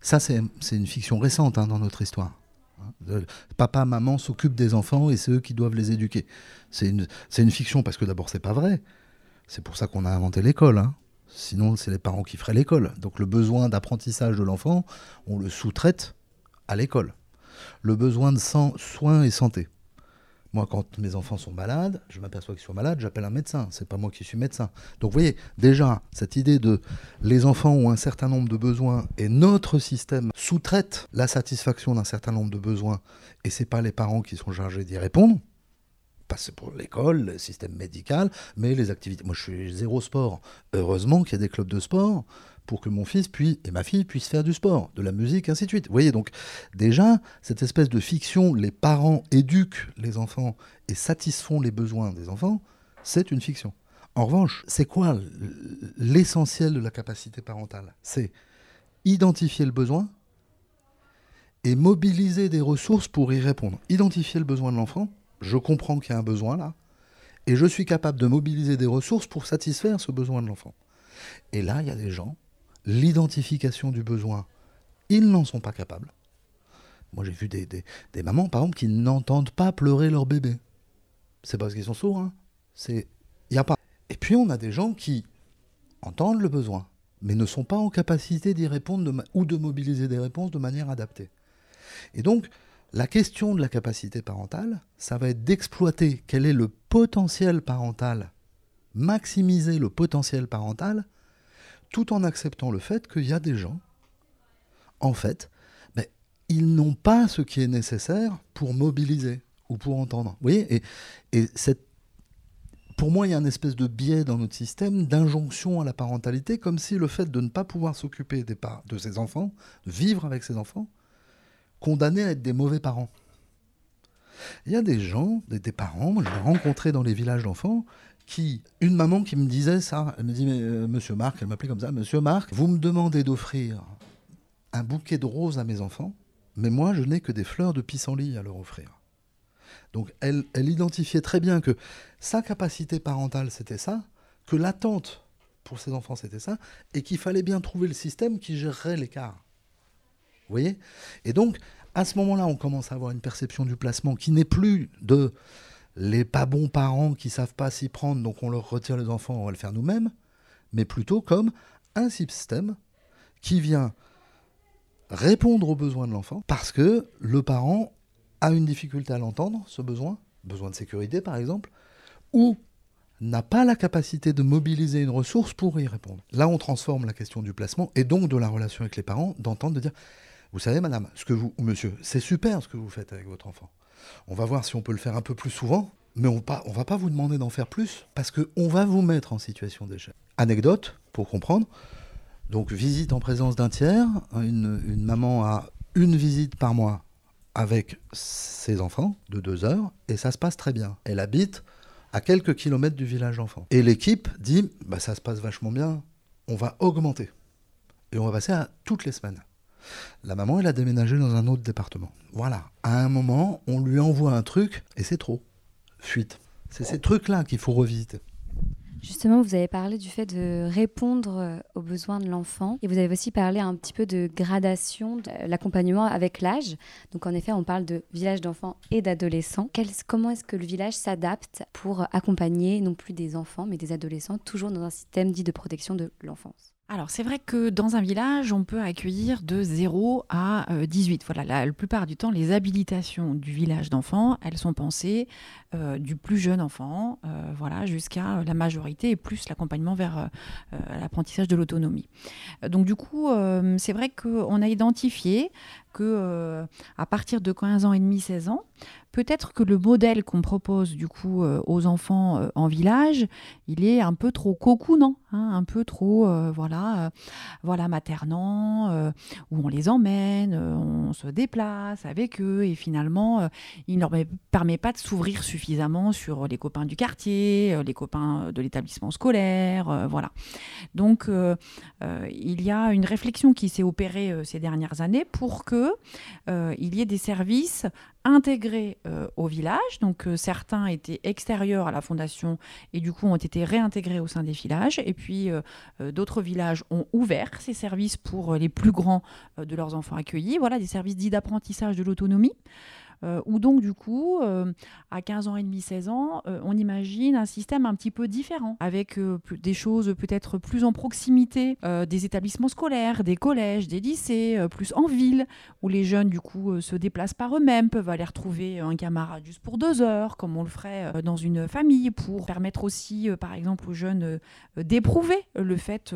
Ça, c'est une fiction récente hein, dans notre histoire. Hein. Papa, maman s'occupent des enfants et c'est eux qui doivent les éduquer. C'est une, fiction parce que d'abord, c'est pas vrai. C'est pour ça qu'on a inventé l'école. Hein. Sinon, c'est les parents qui feraient l'école. Donc le besoin d'apprentissage de l'enfant, on le sous-traite à l'école. Le besoin de soins et santé, moi, quand mes enfants sont malades, je m'aperçois qu'ils sont malades, j'appelle un médecin. C'est pas moi qui suis médecin. Donc, vous voyez, déjà, cette idée de les enfants ont un certain nombre de besoins et notre système sous-traite la satisfaction d'un certain nombre de besoins et c'est pas les parents qui sont chargés d'y répondre. Pas c'est pour l'école, le système médical, mais les activités. Moi, je suis zéro sport. Heureusement qu'il y a des clubs de sport pour que mon fils puis, et ma fille puissent faire du sport, de la musique, ainsi de suite. Vous voyez, donc déjà, cette espèce de fiction, les parents éduquent les enfants et satisfont les besoins des enfants, c'est une fiction. En revanche, c'est quoi l'essentiel de la capacité parentale? C'est identifier le besoin et mobiliser des ressources pour y répondre. Identifier le besoin de l'enfant, je comprends qu'il y a un besoin là, et je suis capable de mobiliser des ressources pour satisfaire ce besoin de l'enfant. Et là, il y a des gens l'identification du besoin, ils n'en sont pas capables. Moi, j'ai vu des, des, mamans, par exemple, qui n'entendent pas pleurer leur bébé. C'est parce qu'ils sont sourds, hein. C'est, il y a pas. Et puis, on a des gens qui entendent le besoin, mais ne sont pas en capacité d'y répondre ou de mobiliser des réponses de manière adaptée. Et donc, la question de la capacité parentale, ça va être d'exploiter quel est le potentiel parental, maximiser le potentiel parental tout en acceptant le fait qu'il y a des gens, en fait, mais ils n'ont pas ce qui est nécessaire pour mobiliser ou pour entendre. Vous voyez Et, pour moi, il y a une espèce de biais dans notre système d'injonction à la parentalité, comme si le fait de ne pas pouvoir s'occuper de ses enfants, vivre avec ses enfants, condamnait à être des mauvais parents. Il y a des gens, des, des parents, moi je l'ai rencontré dans les villages d'enfants, qui, une maman qui me disait ça, elle me dit, euh, monsieur Marc, elle m'appelait comme ça, monsieur Marc, vous me demandez d'offrir un bouquet de roses à mes enfants, mais moi je n'ai que des fleurs de pissenlit à leur offrir. Donc elle, elle identifiait très bien que sa capacité parentale c'était ça, que l'attente pour ses enfants c'était ça, et qu'il fallait bien trouver le système qui gérerait l'écart. Vous voyez? Et donc, à ce moment-là, on commence à avoir une perception du placement qui n'est plus de les pas bons parents qui savent pas s'y prendre, donc on leur retire les enfants, on va le faire nous-mêmes, mais plutôt comme un système qui vient répondre aux besoins de l'enfant parce que le parent a une difficulté à l'entendre, ce besoin, besoin de sécurité par exemple, ou n'a pas la capacité de mobiliser une ressource pour y répondre. Là, on transforme la question du placement et donc de la relation avec les parents, d'entendre, de dire, vous savez, madame, ce que vous, ou monsieur, c'est super ce que vous faites avec votre enfant. On va voir si on peut le faire un peu plus souvent, mais on ne va pas vous demander d'en faire plus, parce qu'on va vous mettre en situation d'échec. Anecdote, pour comprendre. Donc, visite en présence d'un tiers. Une, maman a une visite par mois avec ses enfants de deux heures, et ça se passe très bien. Elle habite à quelques kilomètres du village d'enfants. Et l'équipe dit, bah, ça se passe vachement bien, on va augmenter. Et on va passer à toutes les semaines. La maman, elle a déménagé dans un autre département. Voilà. À un moment, on lui envoie un truc et c'est trop. Fuite. C'est ces trucs-là qu'il faut revisiter. Justement, vous avez parlé du fait de répondre euh, aux besoins de l'enfant et vous avez aussi parlé un petit peu de gradation de l'accompagnement avec l'âge. Donc en effet, on parle de village d'enfants et d'adolescents. Comment est-ce que le village s'adapte pour accompagner non plus des enfants mais des adolescents, toujours dans un système dit de protection de l'enfance? Alors, c'est vrai que dans un village, on peut accueillir de 0 à 18. Euh, voilà, la, plupart du temps, les habilitations du village d'enfants, elles sont pensées euh, du plus jeune enfant euh, voilà, jusqu'à la majorité et plus l'accompagnement vers l'apprentissage de l'autonomie. Donc, du coup, c'est vrai qu'on a identifié que à partir de 15 ans et demi, 16 ans, peut-être que le modèle qu'on propose du coup euh, aux enfants euh, en village, il est un peu trop cocoonant, hein, un peu trop euh, voilà, voilà maternant, où on les emmène, on se déplace avec eux et finalement il ne leur permet pas de s'ouvrir suffisamment sur les copains du quartier, les copains de l'établissement scolaire, voilà. Donc il y a une réflexion qui s'est opérée ces dernières années pour que il y ait des services intégrés euh, au village. Donc euh, certains étaient extérieurs à la fondation et du coup ont été réintégrés au sein des villages. Et puis euh, d'autres villages ont ouvert ces services pour les plus grands de leurs enfants accueillis. Voilà, des services dits d'apprentissage de l'autonomie. Euh, ou donc du coup, euh, à 15 ans et demi, 16 ans, euh, on imagine un système un petit peu différent, avec des choses peut-être plus en proximité des établissements scolaires, des collèges, des lycées, plus en ville, où les jeunes du coup se déplacent par eux-mêmes, peuvent aller retrouver un camarade juste pour deux heures, comme on le ferait dans une famille, pour permettre aussi, par exemple, aux jeunes d'éprouver le fait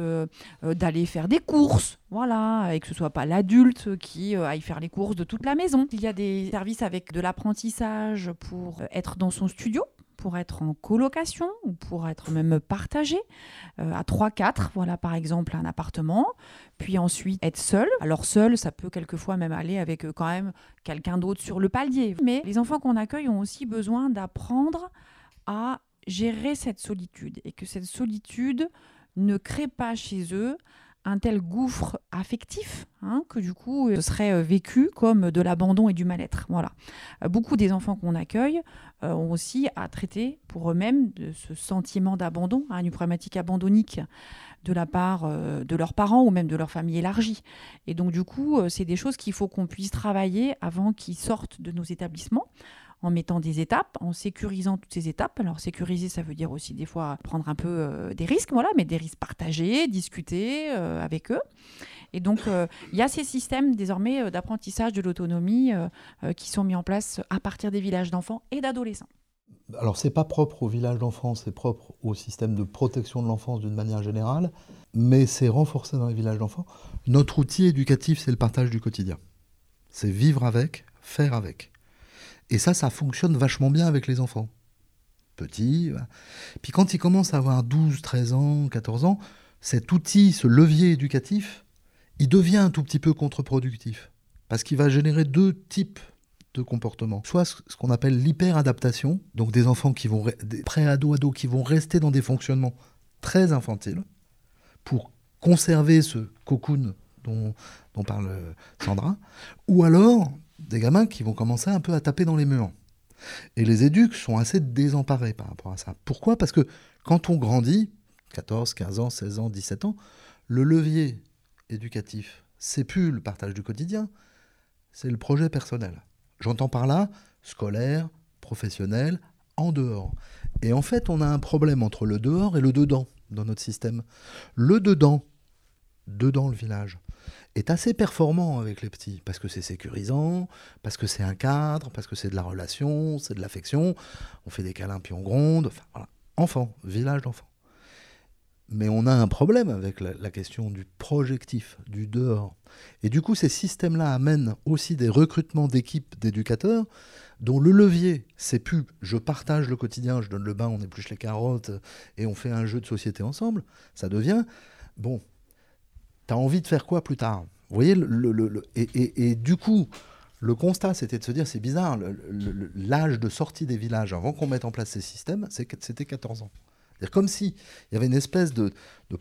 d'aller faire des courses, voilà, et que ce soit pas l'adulte qui aille faire les courses de toute la maison. Il y a des services avec de l'apprentissage pour être dans son studio, pour être en colocation ou pour être même partagé euh, à 3-4, voilà par exemple un appartement, puis ensuite être seul. Alors seul, ça peut quelquefois même aller avec euh, quand même quelqu'un d'autre sur le palier. Mais les enfants qu'on accueille ont aussi besoin d'apprendre à gérer cette solitude et que cette solitude ne crée pas chez eux un tel gouffre affectif hein, que du coup ce serait euh, vécu comme de l'abandon et du mal-être. Voilà. Euh, beaucoup des enfants qu'on accueille euh, ont aussi à traiter pour eux-mêmes de ce sentiment d'abandon, hein, une problématique abandonnique de la part de leurs parents ou même de leur famille élargie. Et donc du coup, c'est des choses qu'il faut qu'on puisse travailler avant qu'ils sortent de nos établissements en mettant des étapes, en sécurisant toutes ces étapes. Alors sécuriser, ça veut dire aussi des fois prendre un peu euh, des risques, voilà, mais des risques partagés, discuter euh, avec eux. Et donc euh, il y a ces systèmes désormais d'apprentissage de l'autonomie qui sont mis en place à partir des villages d'enfants et d'adolescents. Alors c'est pas propre au village d'enfants, c'est propre au système de protection de l'enfance d'une manière générale, mais c'est renforcé dans les villages d'enfants. Notre outil éducatif, c'est le partage du quotidien. C'est vivre avec, faire avec. Et ça, ça fonctionne vachement bien avec les enfants. Petits. Puis quand ils commencent à avoir 12, 13 ans, 14 ans, cet outil, ce levier éducatif, il devient un tout petit peu contre-productif. Parce qu'il va générer deux types de comportements. Soit ce qu'on appelle l'hyperadaptation, donc des enfants qui vont, des pré-ados, ados qui vont rester dans des fonctionnements très infantiles pour conserver ce cocoon dont, dont parle Sandra, ou alors des gamins qui vont commencer un peu à taper dans les murs. Et les éducs sont assez désemparés par rapport à ça. Pourquoi? Parce que quand on grandit, 14, 15 ans, 16 ans, 17 ans, le levier éducatif, c'est plus le partage du quotidien, c'est le projet personnel. J'entends par là scolaire, professionnel, en dehors. Et en fait, on a un problème entre le dehors et le dedans dans notre système. Le dedans, dedans le village, est assez performant avec les petits, parce que c'est sécurisant, parce que c'est un cadre, parce que c'est de la relation, c'est de l'affection, on fait des câlins puis on gronde, enfin voilà. Enfant, village d'enfants. Mais on a un problème avec la, question du projectif, du dehors. Et du coup, ces systèmes-là amènent aussi des recrutements d'équipes d'éducateurs dont le levier, c'est plus je partage le quotidien, je donne le bain, on épluche les carottes et on fait un jeu de société ensemble. Ça devient, bon, T'as envie de faire quoi plus tard? Vous voyez, le, et, du coup, le constat, c'était de se dire, c'est bizarre, l'âge de sortie des villages avant qu'on mette en place ces systèmes, c'était 14 ans. C'est comme s'il y avait une espèce de,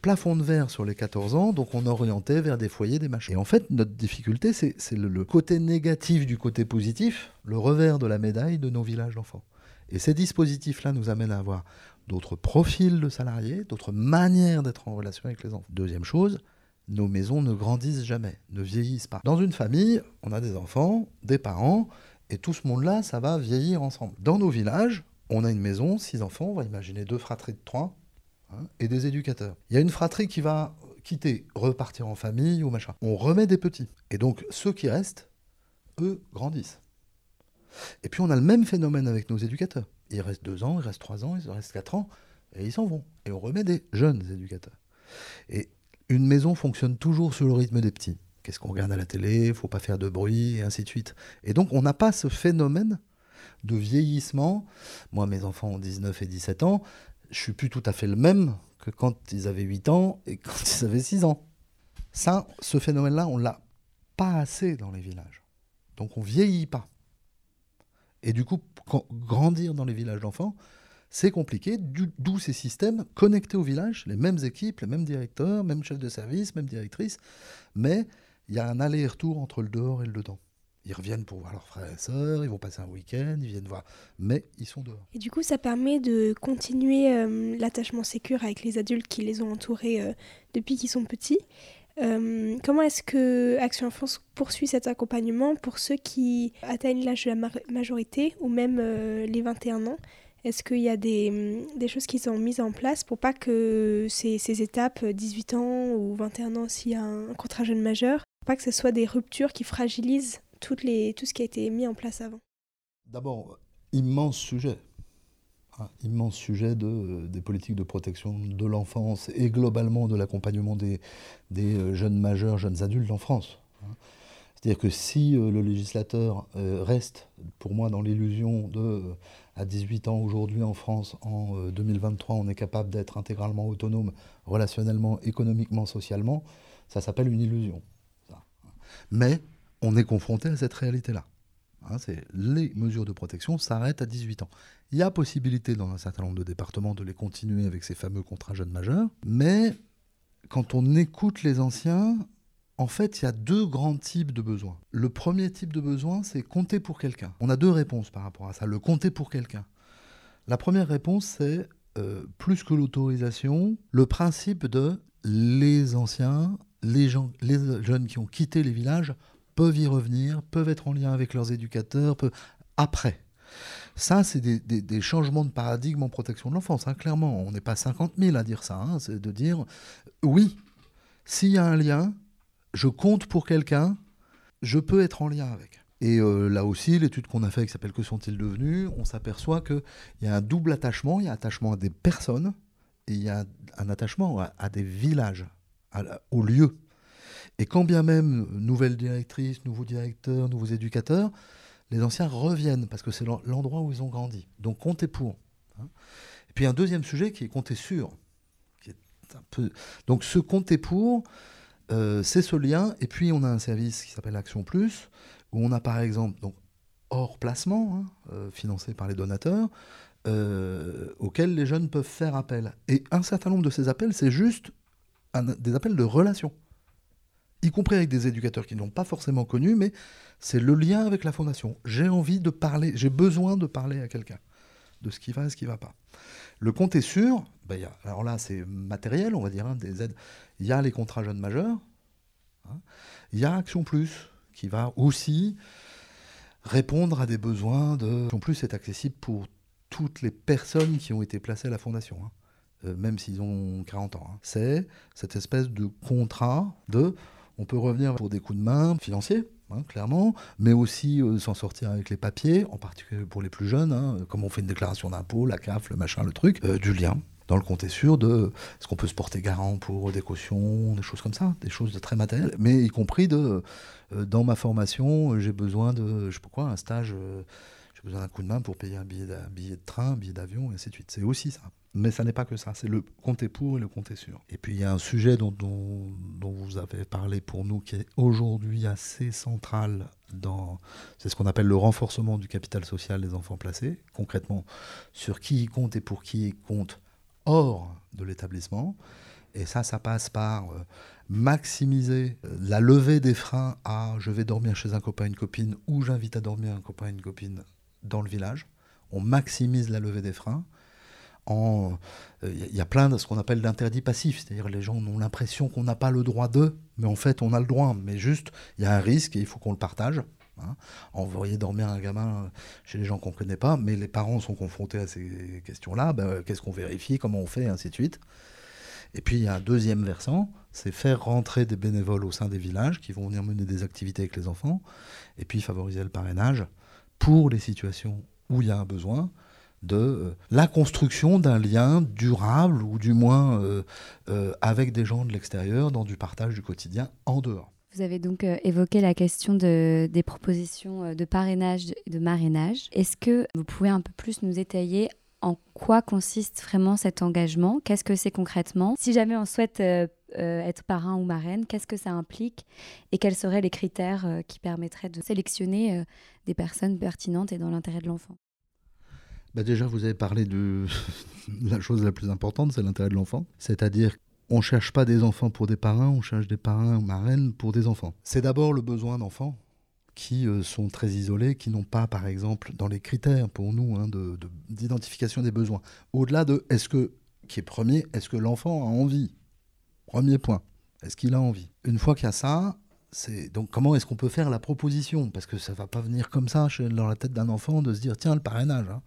plafond de verre sur les 14 ans, donc on orientait vers des foyers, des machins. Et en fait, notre difficulté, c'est le, côté négatif du côté positif, le revers de la médaille de nos villages d'enfants. Et ces dispositifs-là nous amènent à avoir d'autres profils de salariés, d'autres manières d'être en relation avec les enfants. Deuxième chose, nos maisons ne grandissent jamais, ne vieillissent pas. Dans une famille, on a des enfants, des parents, et tout ce monde-là, ça va vieillir ensemble. Dans nos villages, on a une maison, six enfants, on va imaginer deux fratries de trois, hein, et des éducateurs. Il y a une fratrie qui va quitter, repartir en famille ou machin. On remet des petits. Et donc, ceux qui restent, eux, grandissent. Et puis, on a le même phénomène avec nos éducateurs. Ils restent deux ans, ils restent trois ans, ils restent quatre ans, et ils s'en vont. Et on remet des jeunes éducateurs. Et une maison fonctionne toujours sur le rythme des petits. Qu'est-ce qu'on regarde à la télé, faut pas faire de bruit, et ainsi de suite. Et donc on n'a pas ce phénomène de vieillissement. Moi, mes enfants ont 19 et 17 ans. Je suis plus tout à fait le même que quand ils avaient 8 ans et quand ils avaient 6 ans. Ça, ce phénomène-là, on l'a pas assez dans les villages. Donc on vieillit pas. Et du coup, grandir dans les villages d'enfants, c'est compliqué, d'où ces systèmes connectés au village, les mêmes équipes, les mêmes directeurs, même chefs de service, même directrices, mais il y a un aller-retour entre le dehors et le dedans. Ils reviennent pour voir leurs frères et sœurs, ils vont passer un week-end, ils viennent voir, mais ils sont dehors. Et du coup, ça permet de continuer euh, l'attachement sécure avec les adultes qui les ont entourés euh, depuis qu'ils sont petits. Euh, comment est-ce que Action Enfance poursuit cet accompagnement pour ceux qui atteignent l'âge de la majorité ou même les 21 ans? Est-ce qu'il y a des, des, choses qui sont mises en place pour pas que ces, étapes, 18 ans ou 21 ans s'il y a un contrat jeune majeur, pas que ce soit des ruptures qui fragilisent tout ce qui a été mis en place avant? D'abord, immense sujet. Un immense sujet de, des politiques de protection de l'enfance et globalement de l'accompagnement des, euh, jeunes majeurs, jeunes adultes en France. C'est-à-dire que si euh, le législateur euh, reste, pour moi, dans l'illusion de, à 18 ans aujourd'hui en France, en 2023, on est capable d'être intégralement autonome relationnellement, économiquement, socialement, ça s'appelle une illusion. Mais on est confronté à cette réalité-là. Hein, les mesures de protection s'arrêtent à 18 ans. Il y a possibilité dans un certain nombre de départements de les continuer avec ces fameux contrats jeunes majeurs, mais quand on écoute les anciens, en fait, il y a deux grands types de besoins. Le premier type de besoin, c'est compter pour quelqu'un. On a deux réponses par rapport à ça. Le compter pour quelqu'un. La première réponse, c'est euh, plus que l'autorisation, le principe de les anciens, les, gens, les jeunes qui ont quitté les villages peuvent y revenir, peuvent être en lien avec leurs éducateurs, peuvent... après. Ça, c'est des, changements de paradigme en protection de l'enfance, hein, clairement. On n'est pas 50 000 à dire ça. Hein, c'est de dire, oui, s'il y a un lien, je compte pour quelqu'un, je peux être en lien avec. Et euh, là aussi, l'étude qu'on a faite qui s'appelle Que sont-ils devenus On s'aperçoit qu'il y a un double attachement. Il y a un attachement à des personnes et il y a un attachement à, des villages, au lieu. Et quand bien même nouvelle directrice, nouveaux directeurs, nouveaux éducateurs, les anciens reviennent parce que c'est l'endroit où ils ont grandi. Donc comptez pour. Hein. Et puis un deuxième sujet qui est compter sur. Qui est un peu... Donc ce compter pour, euh, c'est ce lien. Et puis on a un service qui s'appelle Action Plus, où on a par exemple, hors placement, hein, euh, financé par les donateurs, euh, auxquels les jeunes peuvent faire appel. Et un certain nombre de ces appels, c'est juste des appels de relation y compris avec des éducateurs qui n'ont pas forcément connu, mais c'est le lien avec la fondation. J'ai envie de parler, j'ai besoin de parler à quelqu'un de ce qui va et ce qui ne va pas. Le compte est sûr, ben alors là c'est matériel, on va dire, hein, des aides. Il y a les contrats jeunes majeurs, hein. il y a Action Plus qui va aussi répondre à des besoins de... Action Plus est accessible pour toutes les personnes qui ont été placées à la fondation. Hein. Euh, même s'ils ont 40 ans. C'est cette espèce de contrat de on peut revenir pour des coups de main financiers, clairement, mais aussi euh, s'en sortir avec les papiers, en particulier pour les plus jeunes, comme on fait une déclaration d'impôt, la CAF, le machin, le truc, euh, du lien. Dans le compte est sûr de est-ce qu'on peut se porter garant pour des cautions, des choses comme ça, des choses de très matérielles, mais y compris de euh, dans ma formation, j'ai besoin de, je sais pas quoi, un stage, j'ai besoin d'un coup de main pour payer un billet, un billet de train, un billet d'avion, et ainsi de suite. C'est aussi ça. Mais ça n'est pas que ça, c'est le compter pour et le compter sur. Et puis il y a un sujet dont, dont, vous avez parlé pour nous qui est aujourd'hui assez central dans. C'est ce qu'on appelle le renforcement du capital social des enfants placés. Concrètement, sur qui compte et pour qui compte hors de l'établissement. Et ça, ça passe par euh, maximiser euh, la levée des freins à je vais dormir chez un copain, une copine, ou j'invite à dormir un copain, une copine dans le village. On maximise la levée des freins il euh, y a plein de ce qu'on appelle d'interdits passifs, c'est-à-dire les gens ont l'impression qu'on n'a pas le droit d'eux, mais en fait on a le droit, mais juste il y a un risque et il faut qu'on le partage. Hein. Envoyer dormir un gamin chez les gens qu'on ne connaît pas, mais les parents sont confrontés à ces questions-là, ben, qu'est-ce qu'on vérifie, comment on fait, et ainsi de suite. Et puis il y a un deuxième versant, c'est faire rentrer des bénévoles au sein des villages qui vont venir mener des activités avec les enfants, et puis favoriser le parrainage pour les situations où il y a un besoin, de euh, la construction d'un lien durable ou du moins euh, euh, avec des gens de l'extérieur dans du partage du quotidien en dehors. Vous avez donc euh, évoqué la question de, des propositions euh, de parrainage et de marrainage. Est-ce que vous pouvez un peu plus nous étayer en quoi consiste vraiment cet engagement? Qu'est-ce que c'est concrètement? Si jamais on souhaite euh, être parrain ou marraine, qu'est-ce que ça implique? Et quels seraient les critères qui permettraient de sélectionner des personnes pertinentes et dans l'intérêt de l'enfant? Bah déjà, vous avez parlé de la chose la plus importante, c'est l'intérêt de l'enfant. C'est-à-dire on ne cherche pas des enfants pour des parrains, on cherche des parrains ou marraines pour des enfants. C'est d'abord le besoin d'enfants qui euh, sont très isolés, qui n'ont pas, par exemple, dans les critères pour nous hein, d'identification des besoins. Au-delà de est-ce que, qui est premier, est-ce que l'enfant a envie? Premier point. Est-ce qu'il a envie? Une fois qu'il y a ça, c'est donc comment est-ce qu'on peut faire la proposition? Parce que ça va pas venir comme ça dans la tête d'un enfant de se dire tiens le parrainage. Hein.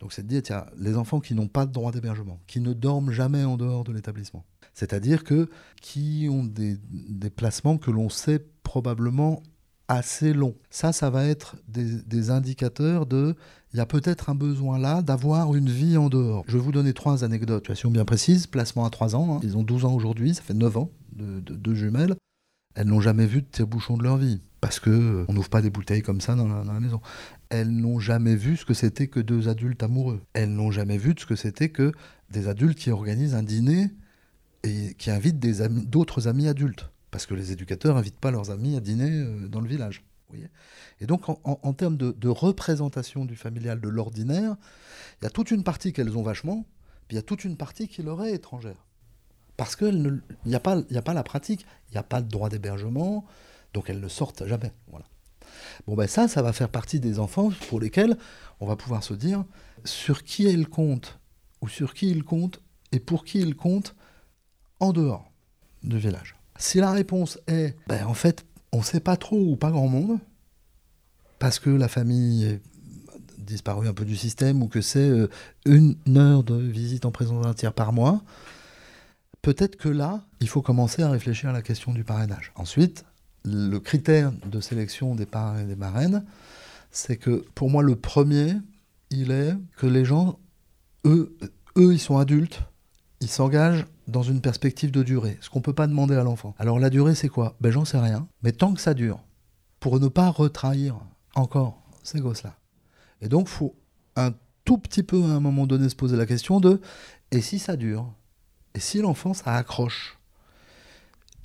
Donc c'est de dire tiens les enfants qui n'ont pas de droit d'hébergement, qui ne dorment jamais en dehors de l'établissement, c'est-à-dire que qui ont des, placements que l'on sait probablement assez longs. Ça, ça va être des, indicateurs de il y a peut-être un besoin là d'avoir une vie en dehors. Je vais vous donner trois anecdotes, situation bien précise. Placement à 3 ans, hein. ils ont 12 ans aujourd'hui, ça fait 9 ans de jumelles. Elles n'ont jamais vu de tire-bouchon de leur vie parce que euh, on n'ouvre pas des bouteilles comme ça dans la, maison. Elles n'ont jamais vu ce que c'était que deux adultes amoureux. Elles n'ont jamais vu ce que c'était que des adultes qui organisent un dîner et qui invite d'autres amis, adultes. Parce que les éducateurs n'invitent pas leurs amis à dîner euh, dans le village. et donc, en, termes de, représentation du familial, de l'ordinaire, il y a toute une partie qu'elles ont vachement, puis il y a toute une partie qui leur est étrangère. Parce qu'il n'y a, pas, a pas la pratique, il n'y a pas le droit d'hébergement, donc elles ne sortent jamais. Bon, ben ça, ça va faire partie des enfants pour lesquels on va pouvoir se dire sur qui ils comptent, ou sur qui ils comptent, et pour qui ils comptent, en dehors du village Si la réponse est, ben, en fait, on ne sait pas trop ou pas grand monde, parce que la famille est disparue un peu du système ou que c'est euh, une heure de visite en présence d'un tiers par mois, peut-être que là, il faut commencer à réfléchir à la question du parrainage. Ensuite, le critère de sélection des parrains et des marraines, c'est que pour moi, le premier, il est que les gens, eux, eux ils sont adultes, ils s'engagent dans une perspective de durée, ce qu'on ne peut pas demander à l'enfant. Alors la durée, c'est quoi? Ben j'en sais rien, mais tant que ça dure, pour ne pas retrahir encore ces gosses-là. Et donc, faut un tout petit peu à un moment donné se poser la question de et si ça dure? Et si l'enfant, ça accroche?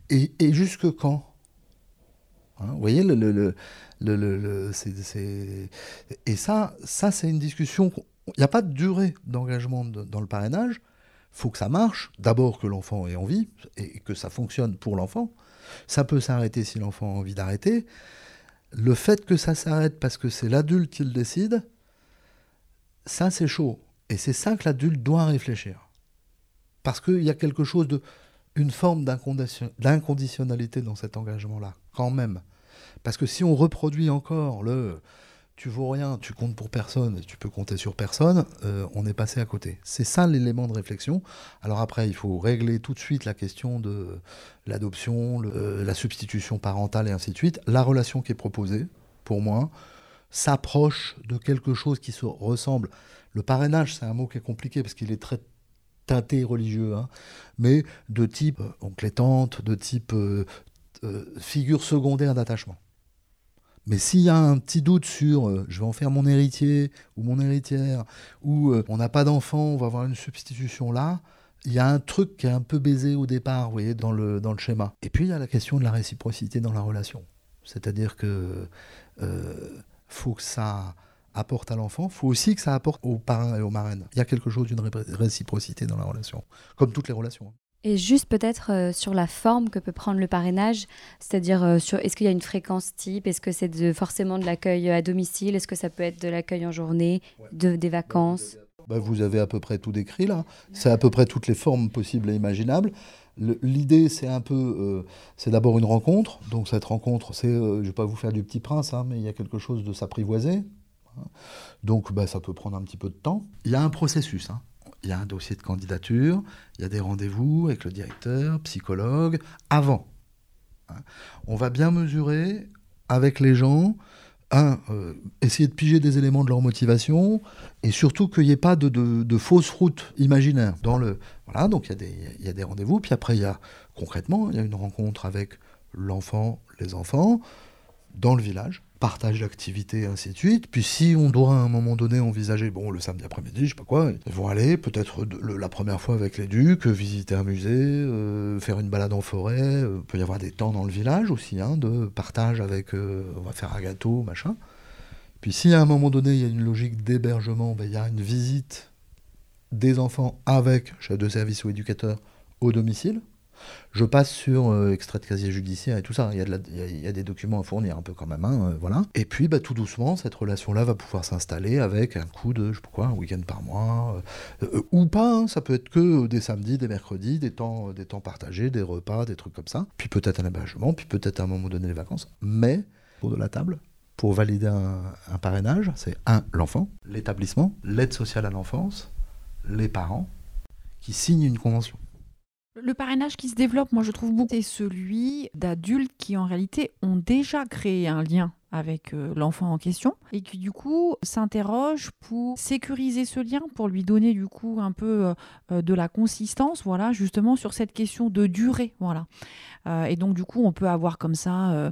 Et, et, jusque quand? Hein, Vous voyez, le, le, le, le et ça, ça c'est une discussion. Il n'y a pas de durée d'engagement dans le parrainage faut que ça marche. D'abord que l'enfant ait envie et que ça fonctionne pour l'enfant. Ça peut s'arrêter si l'enfant a envie d'arrêter. Le fait que ça s'arrête parce que c'est l'adulte qui le décide, ça c'est chaud. Et c'est ça que l'adulte doit réfléchir. Parce qu'il y a quelque chose de. une forme d'inconditionnalité dans cet engagement-là, quand même. Parce que si on reproduit encore le tu vaux rien, tu comptes pour personne, tu peux compter sur personne, euh, on est passé à côté. C'est ça l'élément de réflexion. Alors après, il faut régler tout de suite la question de l'adoption, euh, la substitution parentale et ainsi de suite. La relation qui est proposée, pour moi, s'approche de quelque chose qui se ressemble. Le parrainage, c'est un mot qui est compliqué parce qu'il est très teinté religieux, hein, mais de type euh, oncle et tante, de type figure secondaire d'attachement. Mais s'il y a un petit doute sur euh, je vais en faire mon héritier ou mon héritière, ou euh, on n'a pas d'enfant, on va avoir une substitution là, il y a un truc qui est un peu baisé au départ, vous voyez, dans le, dans le schéma. Et puis il y a la question de la réciprocité dans la relation. C'est-à-dire que euh, faut que ça apporte à l'enfant, faut aussi que ça apporte aux parrains et aux marraines. Il y a quelque chose d'une réciprocité dans la relation, comme toutes les relations. Et juste peut-être euh, sur la forme que peut prendre le parrainage, c'est-à-dire euh, sur est-ce qu'il y a une fréquence type, est-ce que c'est de, forcément de l'accueil à domicile, est-ce que ça peut être de l'accueil en journée, de, des vacances bah, Vous avez à peu près tout décrit là. C'est à peu près toutes les formes possibles et imaginables. L'idée, c'est un peu, euh, c'est d'abord une rencontre. Donc cette rencontre, c'est, je ne vais pas vous faire du petit prince, hein, mais il y a quelque chose de s'apprivoiser. Hein. Donc bah, ça peut prendre un petit peu de temps. Il y a un processus. Hein il y a un dossier de candidature, il y a des rendez-vous avec le directeur, psychologue, avant. Hein. On va bien mesurer avec les gens, euh, essayer de piger des éléments de leur motivation, et surtout qu'il n'y ait pas de, fausses routes imaginaires. Voilà, donc il y a des, des rendez-vous, puis après, il y a concrètement, il y a une rencontre avec l'enfant, les enfants, dans le village, partage d'activités, ainsi de suite. Puis si on doit à un moment donné envisager, bon, le samedi après-midi, je sais pas quoi, ils vont aller peut-être la première fois avec les ducs, visiter un musée, euh, faire une balade en forêt. Euh, peut y avoir des temps dans le village aussi, hein, de partage avec, euh, on va faire un gâteau, machin. Puis si à un moment donné, il y a une logique d'hébergement, ben, il y a une visite des enfants avec chef de service ou éducateur au domicile. Je passe sur euh, extrait de casier judiciaire et tout ça. Il y, a des documents à fournir un peu quand même. Hein, euh, voilà. Et puis, bah, tout doucement, cette relation-là va pouvoir s'installer avec un coup de, je sais pas quoi, un week-end par mois. Euh, ou pas, hein. ça peut être que des samedis, des mercredis, des temps, partagés, des repas, des trucs comme ça. Puis peut-être un hébergement, puis peut-être à un moment donné les vacances. Mais, pour de la table, pour valider un parrainage, c'est un, l'enfant, l'établissement, l'aide sociale à l'enfance, les parents, qui signent une convention. Le parrainage qui se développe, moi je trouve beaucoup, c'est celui d'adultes qui en réalité ont déjà créé un lien avec euh, l'enfant en question et qui du coup s'interroge pour sécuriser ce lien, pour lui donner du coup un peu euh, euh, de la consistance, voilà, justement sur cette question de durée, voilà. et donc du coup on peut avoir comme ça,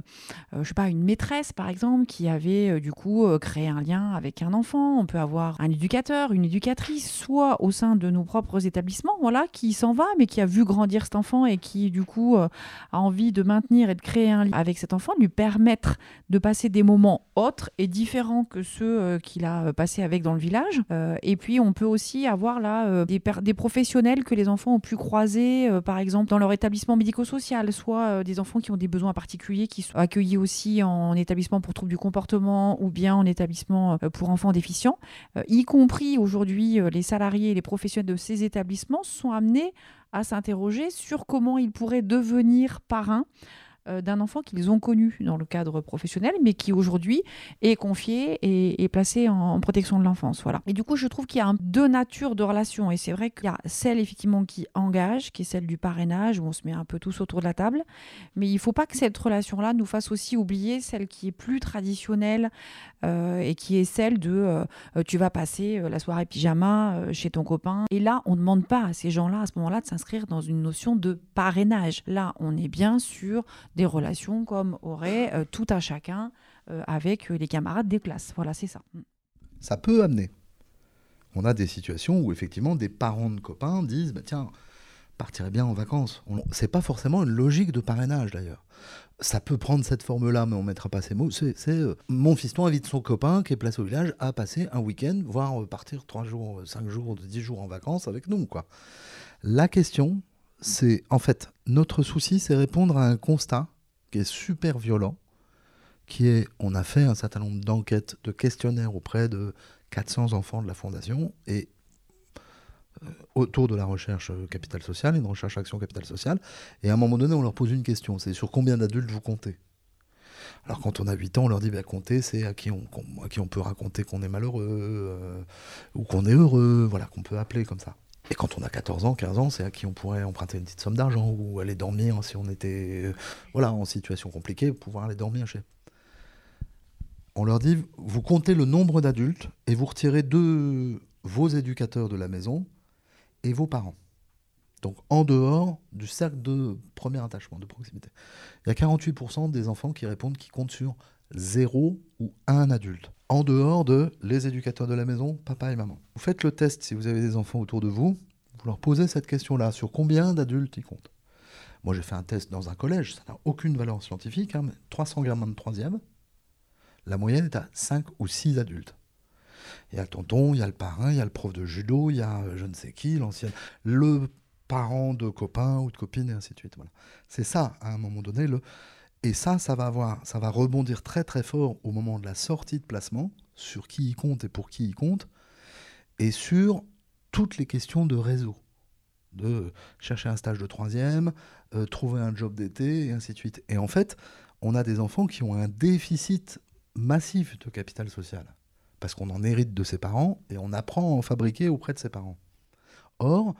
je sais pas, une maîtresse par exemple qui avait du coup créé un lien avec un enfant, on peut avoir un éducateur, une éducatrice, soit au sein de nos propres établissements, voilà, qui s'en va mais qui a vu grandir cet enfant et qui du coup a envie de maintenir et de créer un lien avec cet enfant, lui permettre de passer des moments autres et différents que ceux euh, qu'il a euh, passés avec dans le village. Euh, et puis, on peut aussi avoir là des, des, professionnels que les enfants ont pu croiser, par exemple, dans leur établissement médico-social, soit des enfants qui ont des besoins particuliers, qui sont accueillis aussi en établissement pour troubles du comportement ou bien en établissement pour enfants déficients, y compris aujourd'hui les salariés et les professionnels de ces établissements sont amenés à s'interroger sur comment ils pourraient devenir parrains euh, d'un enfant qu'ils ont connu dans le cadre professionnel, mais qui aujourd'hui est confié et, placé en, protection de l'enfance. Voilà. Et du coup, je trouve qu'il y a deux natures de relations. Et c'est vrai qu'il y a celle effectivement qui engage, qui est celle du parrainage, où on se met un peu tous autour de la table. Mais il ne faut pas que cette relation-là nous fasse aussi oublier celle qui est plus traditionnelle euh, et qui est celle de euh, tu vas passer la soirée pyjama chez ton copain. Et là, on ne demande pas à ces gens-là, à ce moment-là, de s'inscrire dans une notion de parrainage. Là, on est bien sur des relations comme aurait euh, tout un chacun euh, avec euh, les camarades des classes. Voilà, c'est ça. Mm. Ça peut amener. On a des situations où effectivement des parents de copains disent bah, tiens, partirait bien en vacances. C'est pas forcément une logique de parrainage d'ailleurs. Ça peut prendre cette forme-là, mais on mettra pas ces mots. C'est mon fiston invite son copain qui est placé au village à passer un week-end, voire partir trois jours, cinq jours, dix jours en vacances avec nous. Quoi. La question, c'est en fait notre souci, c'est répondre à un constat qui est super violent, qui est, on a fait un certain nombre d'enquêtes, de questionnaires auprès de 400 enfants de la Fondation, et euh, autour de la recherche capital social, une recherche action capital social, et à un moment donné, on leur pose une question, c'est sur combien d'adultes vous comptez? Alors quand on a 8 ans, on leur dit, bah, compter, c'est à qui on, peut raconter qu'on est malheureux, euh, ou qu'on est heureux, voilà, qu'on peut appeler comme ça. Et quand on a 14 ans, 15 ans, c'est à qui on pourrait emprunter une petite somme d'argent ou aller dormir si on était euh, voilà, en situation compliquée, pouvoir aller dormir chez. On leur dit, vous comptez le nombre d'adultes et vous retirez de vos éducateurs de la maison et vos parents. Donc en dehors du cercle de premier attachement, de proximité. Il y a 48% des enfants qui répondent qu'ils comptent sur zéro ou un adulte en dehors de les éducateurs de la maison, papa et maman. Vous faites le test si vous avez des enfants autour de vous, vous leur posez cette question-là, sur combien d'adultes ils comptent? Moi j'ai fait un test dans un collège, ça n'a aucune valeur scientifique, hein, mais 300 gamins de troisième, la moyenne est à 5 ou 6 adultes. Il y a le tonton, il y a le parrain, il y a le prof de judo, il y a euh, je ne sais qui, l'ancien, le parent de copains ou de copines, et ainsi de suite. Voilà. C'est ça, à un moment donné, le, et ça, ça va, avoir, ça va rebondir très très fort au moment de la sortie de placement, sur qui il compte et pour qui il compte, et sur toutes les questions de réseau, de chercher un stage de troisième, euh, trouver un job d'été, et ainsi de suite. Et en fait, on a des enfants qui ont un déficit massif de capital social, parce qu'on en hérite de ses parents, et on apprend à en fabriquer auprès de ses parents. Or,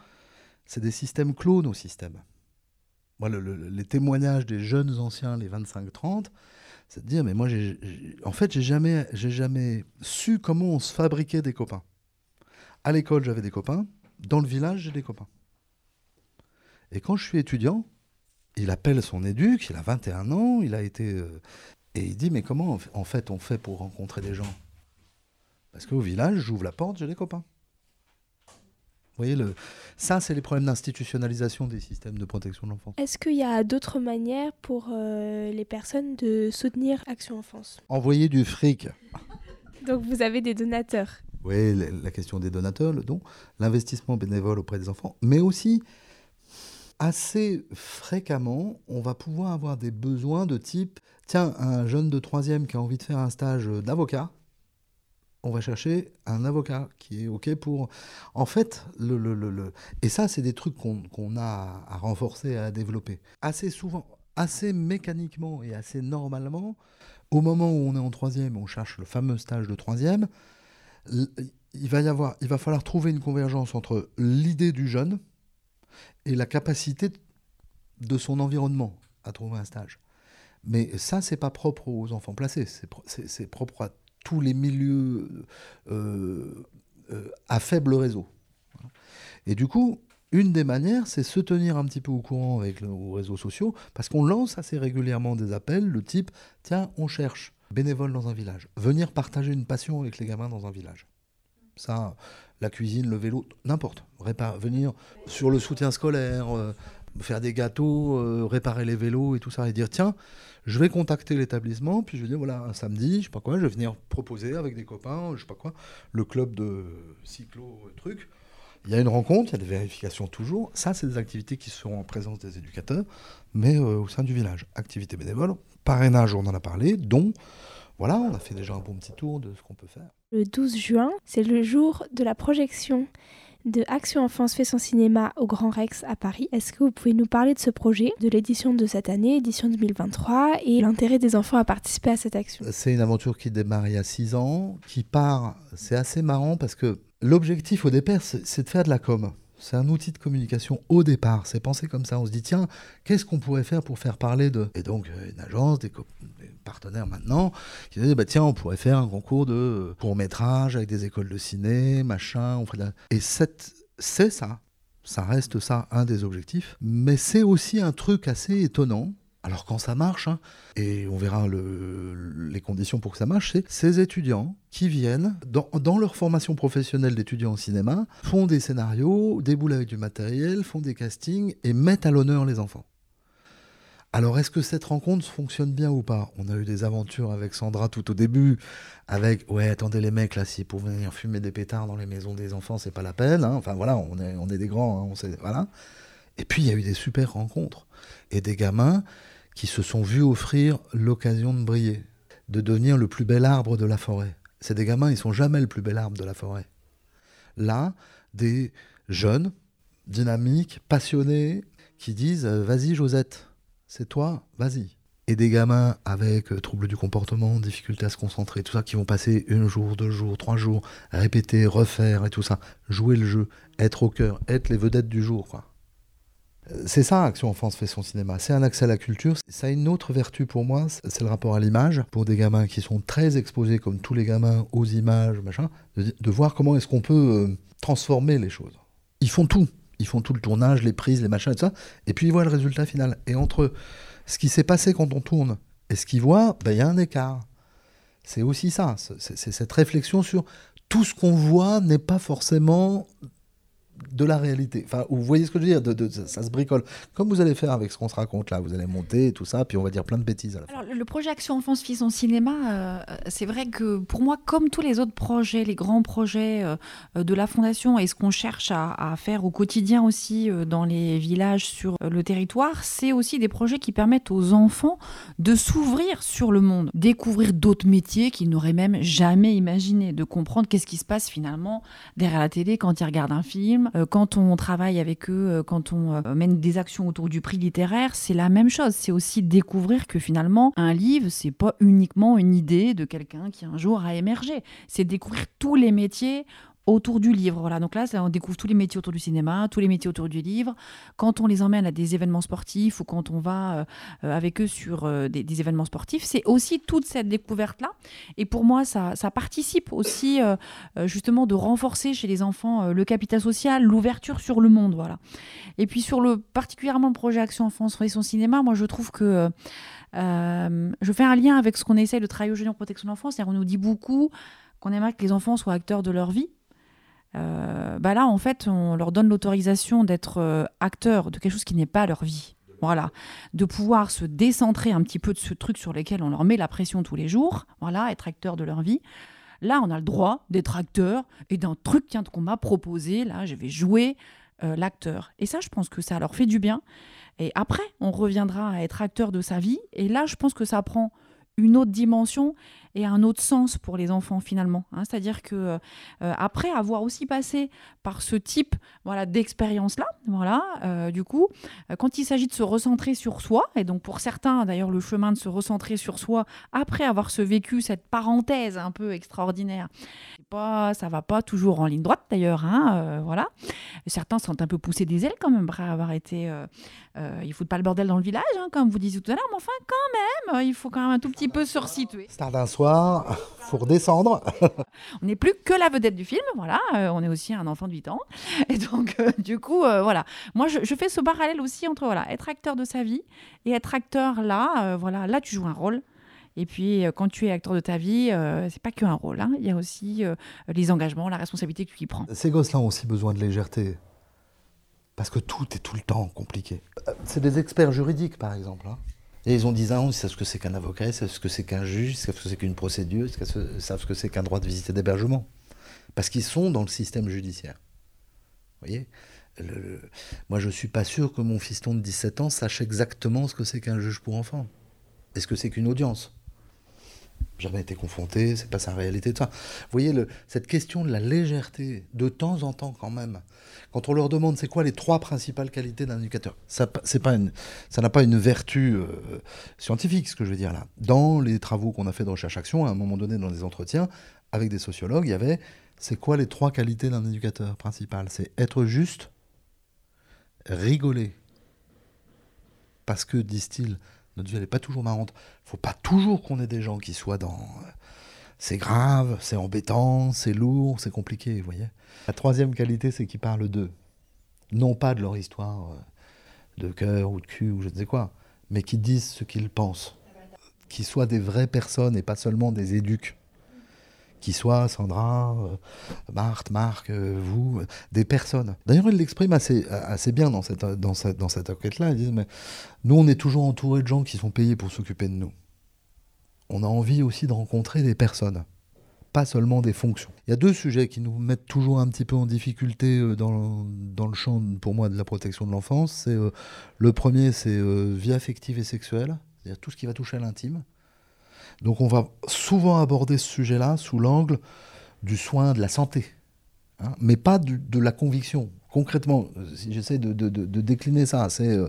c'est des systèmes clones systèmes les témoignages des jeunes anciens, les 25-30, c'est de dire, mais moi, en fait, j'ai jamais, jamais su comment on se fabriquait des copains. À l'école, j'avais des copains. Dans le village, j'ai des copains. Et quand je suis étudiant, il appelle son éduc, il a 21 ans, il a été... euh, et il dit, mais comment en fait on fait pour rencontrer des gens? Parce qu'au village, j'ouvre la porte, j'ai des copains. Vous voyez, le... ça, c'est les problèmes d'institutionnalisation des systèmes de protection de l'enfance. Est-ce qu'il y a d'autres manières pour euh, les personnes de soutenir Action Enfance? Envoyer du fric. Donc vous avez des donateurs. Oui, la question des donateurs, le don, l'investissement bénévole auprès des enfants, mais aussi assez fréquemment, on va pouvoir avoir des besoins de type, tiens, un jeune de troisième qui a envie de faire un stage d'avocat, on va chercher un avocat qui est OK pour... En fait, le, le- le- et ça, c'est des trucs qu'on a à renforcer, à développer. Assez souvent, assez mécaniquement et assez normalement, au moment où on est en troisième, on cherche le fameux stage de troisième, il va y avoir, il va falloir trouver une convergence entre l'idée du jeune et la capacité de son environnement à trouver un stage. Mais ça, c'est pas propre aux enfants placés, c'est propre à tous les milieux euh, euh, à faible réseau. Et du coup, une des manières, c'est se tenir un petit peu au courant avec nos réseaux sociaux, parce qu'on lance assez régulièrement des appels, le type, tiens, on cherche bénévole dans un village, venir partager une passion avec les gamins dans un village. Ça, la cuisine, le vélo, n'importe. Venir sur le soutien scolaire, euh, faire des gâteaux, réparer les vélos et tout ça, et dire tiens, je vais contacter l'établissement, puis je vais dire voilà, un samedi, je sais pas quoi, je vais venir proposer avec des copains, je sais pas quoi, le club de cyclo, truc. Il y a une rencontre, il y a des vérifications toujours. Ça, c'est des activités qui seront en présence des éducateurs, mais euh, au sein du village. Activités bénévoles, parrainage, on en a parlé, dont, voilà, on a fait déjà un bon petit tour de ce qu'on peut faire. Le 12 juin, c'est le jour de la projection de Action Enfance fait son cinéma au Grand Rex à Paris. Est-ce que vous pouvez nous parler de ce projet, de l'édition de cette année, édition 2023, et l'intérêt des enfants à participer à cette action? C'est une aventure qui démarre il y a six ans, qui part. C'est assez marrant parce que l'objectif au départ, c'est de faire de la com. C'est un outil de communication au départ. C'est pensé comme ça. On se dit, tiens, qu'est-ce qu'on pourrait faire pour faire parler de? Et donc, euh, une agence, des, partenaires maintenant, qui disaient, bah, tiens, on pourrait faire un concours de court-métrage avec des écoles de ciné, machin. On ferait de la- Et c'est ça. Ça reste ça, un des objectifs. Mais c'est aussi un truc assez étonnant. Alors quand ça marche, hein, et on verra le- les conditions pour que ça marche, c'est ces étudiants qui viennent, dans, leur formation professionnelle d'étudiants en cinéma, font des scénarios, déboulent avec du matériel, font des castings et mettent à l'honneur les enfants. Alors est-ce que cette rencontre fonctionne bien ou pas? On a eu des aventures avec Sandra tout au début, avec ouais attendez les mecs là, si pour venir fumer des pétards dans les maisons des enfants, c'est pas la peine. hein. Enfin voilà, on est, on est des grands, hein, on sait, voilà. Et puis il y a eu des super rencontres et des gamins qui se sont vus offrir l'occasion de briller, de devenir le plus bel arbre de la forêt. C'est des gamins, ils sont jamais le plus bel arbre de la forêt. Là, des jeunes, dynamiques, passionnés, qui disent euh, Vas-y, Josette, c'est toi, vas-y. Et des gamins avec euh, troubles du comportement, difficulté à se concentrer, tout ça, qui vont passer un jour, deux jours, trois jours, répéter, refaire et tout ça, jouer le jeu, être au cœur, être les vedettes du jour, quoi. C'est ça, Action Enfance fait son cinéma. C'est un accès à la culture. Ça a une autre vertu pour moi, c'est le rapport à l'image. Pour des gamins qui sont très exposés, comme tous les gamins, aux images, machin, de, de voir comment est-ce qu'on peut euh, transformer les choses. Ils font tout. Ils font tout le tournage, les prises, les machins et tout ça. Et puis ils voient le résultat final. Et entre ce qui s'est passé quand on tourne et ce qu'ils voient, ben, il y a un écart. C'est aussi ça. C'est cette réflexion sur tout ce qu'on voit n'est pas forcément de la réalité. Enfin, vous voyez ce que je veux dire de, ça, se bricole. Comme vous allez faire avec ce qu'on se raconte là. Vous allez monter et tout ça, puis on va dire plein de bêtises. Alors, le projet Action Enfance Fils en cinéma, euh, c'est vrai que pour moi, comme tous les autres projets, les grands projets euh, euh, de la Fondation et ce qu'on cherche à, faire au quotidien aussi euh, dans les villages sur euh, le territoire, c'est aussi des projets qui permettent aux enfants de s'ouvrir sur le monde, découvrir d'autres métiers qu'ils n'auraient même jamais imaginé, de comprendre qu'est-ce qui se passe finalement derrière la télé quand ils regardent un film, euh, quand on travaille avec eux, euh, quand on euh, mène des actions autour du prix littéraire, c'est la même chose. C'est aussi découvrir que finalement, un livre, c'est pas uniquement une idée de quelqu'un qui un jour a émergé. C'est découvrir tous les métiers autour du livre. Voilà, donc là, on découvre tous les métiers autour du cinéma, tous les métiers autour du livre. Quand on les emmène à des événements sportifs ou quand on va euh, euh, avec eux sur euh, des, événements sportifs, c'est aussi toute cette découverte-là. Et pour moi, ça, participe aussi justement de renforcer chez les enfants le capital social, l'ouverture sur le monde. Voilà. Et puis sur le particulièrement le projet Action Enfance et son cinéma, moi je trouve que je fais un lien avec ce qu'on essaie de travailler aujourd'hui en protection de l'enfance. On nous dit beaucoup qu'on aimerait que les enfants soient acteurs de leur vie. Euh, bah là, en fait, on leur donne l'autorisation d'être euh, acteurs de quelque chose qui n'est pas leur vie. Voilà, de pouvoir se décentrer un petit peu de ce truc sur lequel on leur met la pression tous les jours. Voilà, être acteur de leur vie. Là, on a le droit d'être acteur et d'un truc qu'on m'a proposé. Là, je vais jouer euh, l'acteur. Et ça, je pense que ça leur fait du bien. Et après, on reviendra à être acteur de sa vie. Et là, je pense que ça prend une autre dimension et un autre sens pour les enfants finalement. Hein. C'est-à-dire que euh, après avoir aussi passé par ce type voilà d'expérience là, voilà, euh, du coup, euh, quand il s'agit de se recentrer sur soi, et donc pour certains d'ailleurs le chemin de se recentrer sur soi après avoir ce vécu cette parenthèse un peu extraordinaire, pas, ça va pas toujours en ligne droite d'ailleurs, hein, voilà. Certains sont un peu poussés des ailes quand même après avoir été, ils foutent pas le bordel dans le village, hein, comme vous disiez tout à l'heure, mais enfin quand même, il faut quand même un tout petit peu se resituer. Soir, faut redescendre. on n'est plus que la vedette du film, voilà, on est aussi un enfant de 8 ans. Et donc, euh, du coup, euh, voilà. Moi, je, fais ce parallèle aussi entre voilà, être acteur de sa vie et être acteur là. Euh, voilà, là, tu joues un rôle. Et puis, quand tu es acteur de ta vie, c'est pas que un rôle. Hein. Il y a aussi les engagements, la responsabilité que tu y prends. Ces gosses-là ont aussi besoin de légèreté. Parce que tout est tout le temps compliqué. C'est des experts juridiques, par exemple. Hein. Et ils ont 10 ans, ils savent ce que c'est qu'un avocat, ils savent ce que c'est qu'un juge, ils savent ce que c'est qu'une procédure, ils savent ce que c'est qu'un droit de visite et d'hébergement. Parce qu'ils sont dans le système judiciaire. Vous voyez? Moi, je ne suis pas sûr que mon fiston de 17 ans sache exactement ce que c'est qu'un juge pour enfants. Est-ce que c'est qu'une audience? Jamais été confronté, c'est pas sa réalité. Vous voyez, cette question de la légèreté, de temps en temps quand même, quand on leur demande c'est quoi les trois principales qualités d'un éducateur, ça n'a pas une vertu euh, scientifique, ce que je veux dire là. Dans les travaux qu'on a fait de recherche-action, à un moment donné, dans des entretiens, avec des sociologues, il y avait c'est quoi les trois qualités d'un éducateur principal? C'est être juste, rigoler. Parce que, disent-ils, notre vie, elle n'est pas toujours marrante. Il faut pas toujours qu'on ait des gens qui soient dans. Euh, c'est grave, c'est embêtant, c'est lourd, c'est compliqué, vous voyez. La troisième qualité, c'est qu'ils parlent d'eux. Non pas de leur histoire euh, de cœur ou de cul ou je ne sais quoi, mais qui disent ce qu'ils pensent. Qu'ils soient des vraies personnes et pas seulement des éduques qui soient Sandra, euh, Marthe, Marc, euh, vous, des personnes. D'ailleurs, ils l'expriment assez, assez bien dans cette, dans cette, enquête-là. Ils disent, mais nous, on est toujours entouré de gens qui sont payés pour s'occuper de nous. On a envie aussi de rencontrer des personnes, pas seulement des fonctions. Il y a deux sujets qui nous mettent toujours un petit peu en difficulté euh, dans, dans le champ, pour moi, de la protection de l'enfance. Le premier, c'est vie affective et sexuelle, c'est-à-dire tout ce qui va toucher à l'intime. Donc on va souvent aborder ce sujet-là sous l'angle du soin de la santé, hein, mais pas de la conviction. Concrètement, si j'essaie de, décliner ça, c'est euh,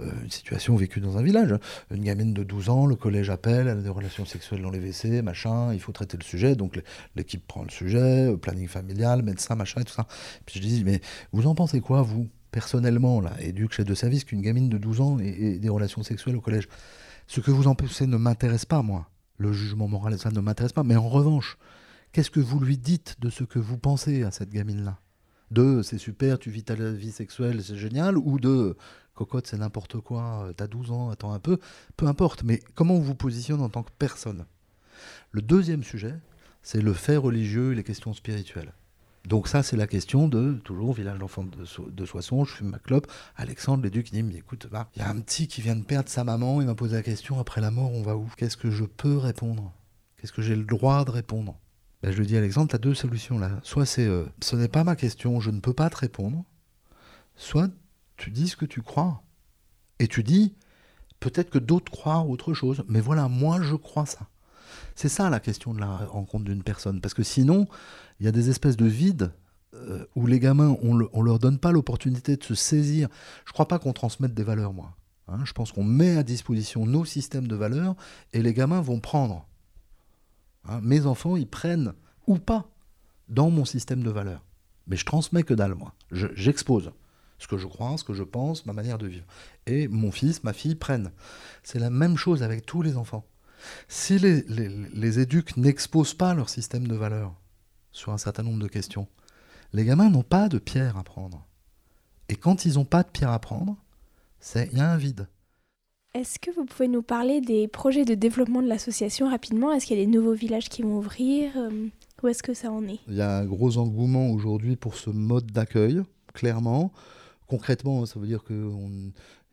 euh, une situation vécue dans un village. Hein. Une gamine de 12 ans, le collège appelle, elle a des relations sexuelles dans les WC, machin, il faut traiter le sujet, donc l'équipe prend le sujet, euh, planning familial, médecin, machin, et tout ça. Puis je dis, mais vous en pensez quoi, vous, personnellement, là, éduque chef de service, qu'une gamine de 12 ans ait des relations sexuelles au collège? Ce que vous en pensez ne m'intéresse pas, moi le jugement moral, ça ne m'intéresse pas. Mais en revanche, qu'est-ce que vous lui dites de ce que vous pensez à cette gamine-là? De c'est super, tu vis ta vie sexuelle, c'est génial, ou de cocotte, c'est n'importe quoi, t'as 12 ans, attends un peu, peu importe, mais comment on vous positionne en tant que personne? Le deuxième sujet, c'est le fait religieux et les questions spirituelles. Donc ça, c'est la question de, toujours, village d'enfants de, Soissons, je fume ma clope. Alexandre, l'éduc, il dit, écoute, il y a un petit qui vient de perdre sa maman, il m'a posé la question, après la mort, on va où? Qu'est-ce que je peux répondre? Qu'est-ce que j'ai le droit de répondre? Ben, Je lui dis, Alexandre, tu as deux solutions là. Soit c'est, euh, ce n'est pas ma question, je ne peux pas te répondre. Soit tu dis ce que tu crois. Et tu dis, peut-être que d'autres croient autre chose, mais voilà, moi je crois ça. C'est ça la question de la rencontre d'une personne. Parce que sinon, il y a des espèces de vides euh, où les gamins, on, ne leur donne pas l'opportunité de se saisir. Je crois pas qu'on transmette des valeurs, moi. Hein. je pense qu'on met à disposition nos systèmes de valeurs et les gamins vont prendre. Hein. mes enfants, ils prennent ou pas dans mon système de valeurs. Mais je transmets que dalle, moi. Je- J'expose ce que je crois, ce que je pense, ma manière de vivre. Et mon fils, ma fille prennent. C'est la même chose avec tous les enfants. Si les, les, les éduques n'exposent pas leur système de valeurs sur un certain nombre de questions, les gamins n'ont pas de pierre à prendre. Et quand ils n'ont pas de pierre à prendre, c'est il y a un vide. Est-ce que vous pouvez nous parler des projets de développement de l'association rapidement? Est-ce qu'il y a des nouveaux villages qui vont ouvrir? Euh, Où est-ce que ça en est? Il y a un gros engouement aujourd'hui pour ce mode d'accueil, clairement. Concrètement, ça veut dire qu'il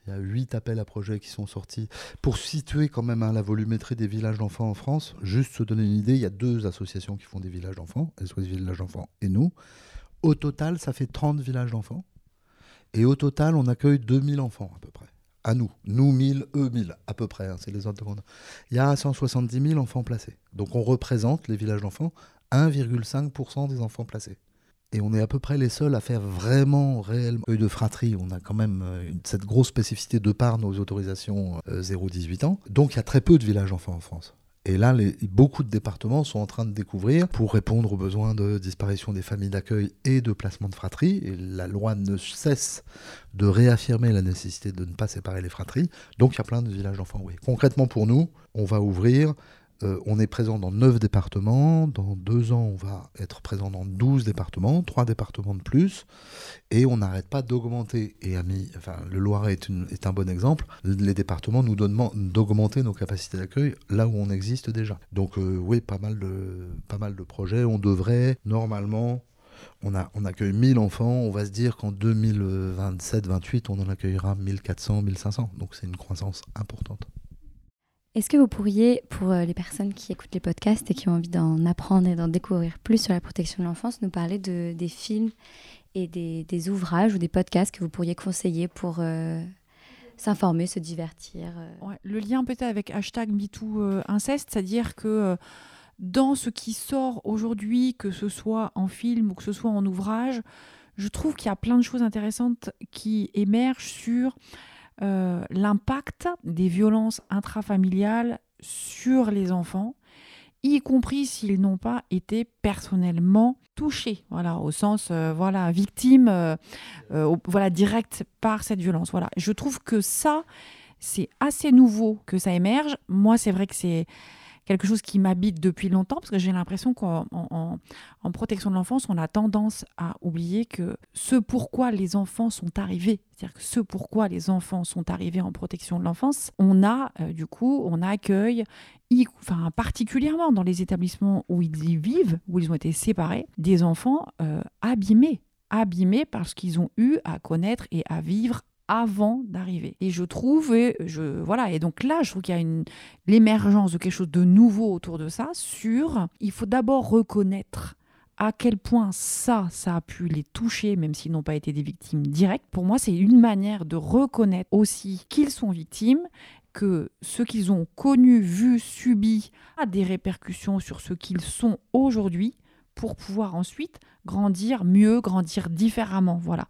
y a huit appels à projets qui sont sortis. Pour situer quand même hein, la volumétrie des villages d'enfants en France, juste se donner une idée, il y a deux associations qui font des villages d'enfants, SOS Villages d'enfants et nous. Au total, ça fait 30 villages d'enfants. Et au total, on accueille 2000 enfants à peu près. À nous. Nous 1000, eux 1000 à peu près. hein, c'est les ordres de grandeur. Il y a 170 000 enfants placés. Donc on représente les villages d'enfants 1,5% des enfants placés. Et on est à peu près les seuls à faire vraiment réellement œil de fratrie. On a quand même euh, cette grosse spécificité de par nos autorisations euh, 0-18 ans. Donc il y a très peu de villages enfants en France. Et là, beaucoup de départements sont en train de découvrir pour répondre aux besoins de disparition des familles d'accueil et de placement de fratries. Et la loi ne cesse de réaffirmer la nécessité de ne pas séparer les fratries. Donc il y a plein de villages d'enfants. Oui. Concrètement pour nous, on va ouvrir euh, on est présent dans 9 départements. Dans deux ans, on va être présent dans 12 départements, 3 départements de plus. Et on n'arrête pas d'augmenter. Et le Loiret est, un bon exemple. Les départements nous demandent d'augmenter nos capacités d'accueil là où on existe déjà. Donc euh, oui, pas mal, de, projets. On devrait normalement... On, a, on accueille 1000 enfants, on va se dire qu'en 2027-28, on en accueillera 1400, 1500. Donc c'est une croissance importante. Est-ce que vous pourriez, pour euh, les personnes qui écoutent les podcasts et qui ont envie d'en apprendre et d'en découvrir plus sur la protection de l'enfance, nous parler de, des films et des, ouvrages ou des podcasts que vous pourriez conseiller pour euh, s'informer, se divertir euh. Le lien peut-être avec hashtag MeTooInceste, c'est-à-dire que dans ce qui sort aujourd'hui, que ce soit en film ou que ce soit en ouvrage, je trouve qu'il y a plein de choses intéressantes qui émergent sur euh, l'impact des violences intrafamiliales sur les enfants, y compris s'ils n'ont pas été personnellement touchés, voilà, au sens euh, voilà victime, euh, voilà direct par cette violence. Voilà, je trouve que ça c'est assez nouveau que ça émerge. Moi, c'est vrai que c'est quelque chose qui m'habite depuis longtemps parce que j'ai l'impression qu'en en, en- en protection de l'enfance, on a tendance à oublier que ce pourquoi les enfants sont arrivés, c'est-à-dire que ce pourquoi les enfants sont arrivés en protection de l'enfance, on a euh, du coup, on accueille, enfin particulièrement dans les établissements où ils y vivent, où ils ont été séparés, des enfants euh, abîmés, abîmés parce qu'ils ont eu à connaître et à vivre avant d'arriver. Et je trouve, et je voilà, et donc là, je trouve qu'il y a une l'émergence de quelque chose de nouveau autour de ça. Sur, il faut d'abord reconnaître à quel point ça, ça a pu les toucher, même s'ils n'ont pas été des victimes directes. Pour moi, c'est une manière de reconnaître aussi qu'ils sont victimes, que ce qu'ils ont connu, vu, subi a des répercussions sur ce qu'ils sont aujourd'hui, pour pouvoir ensuite grandir mieux, grandir différemment. Voilà.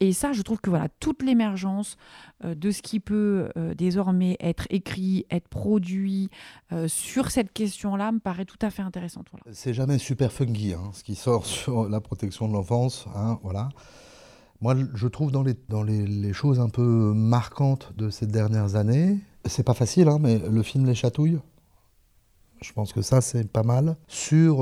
Et ça, je trouve que voilà, toute l'émergence euh, de ce qui peut euh, désormais être écrit, être produit euh, sur cette question-là me paraît tout à fait intéressante. Voilà. C'est jamais super funky hein, ce qui sort sur la protection de l'enfance. hein, voilà. Moi, je trouve dans, les, dans les, choses un peu marquantes de ces dernières années, c'est pas facile, hein, mais le film Les Chatouilles, je pense que ça, c'est pas mal. Sur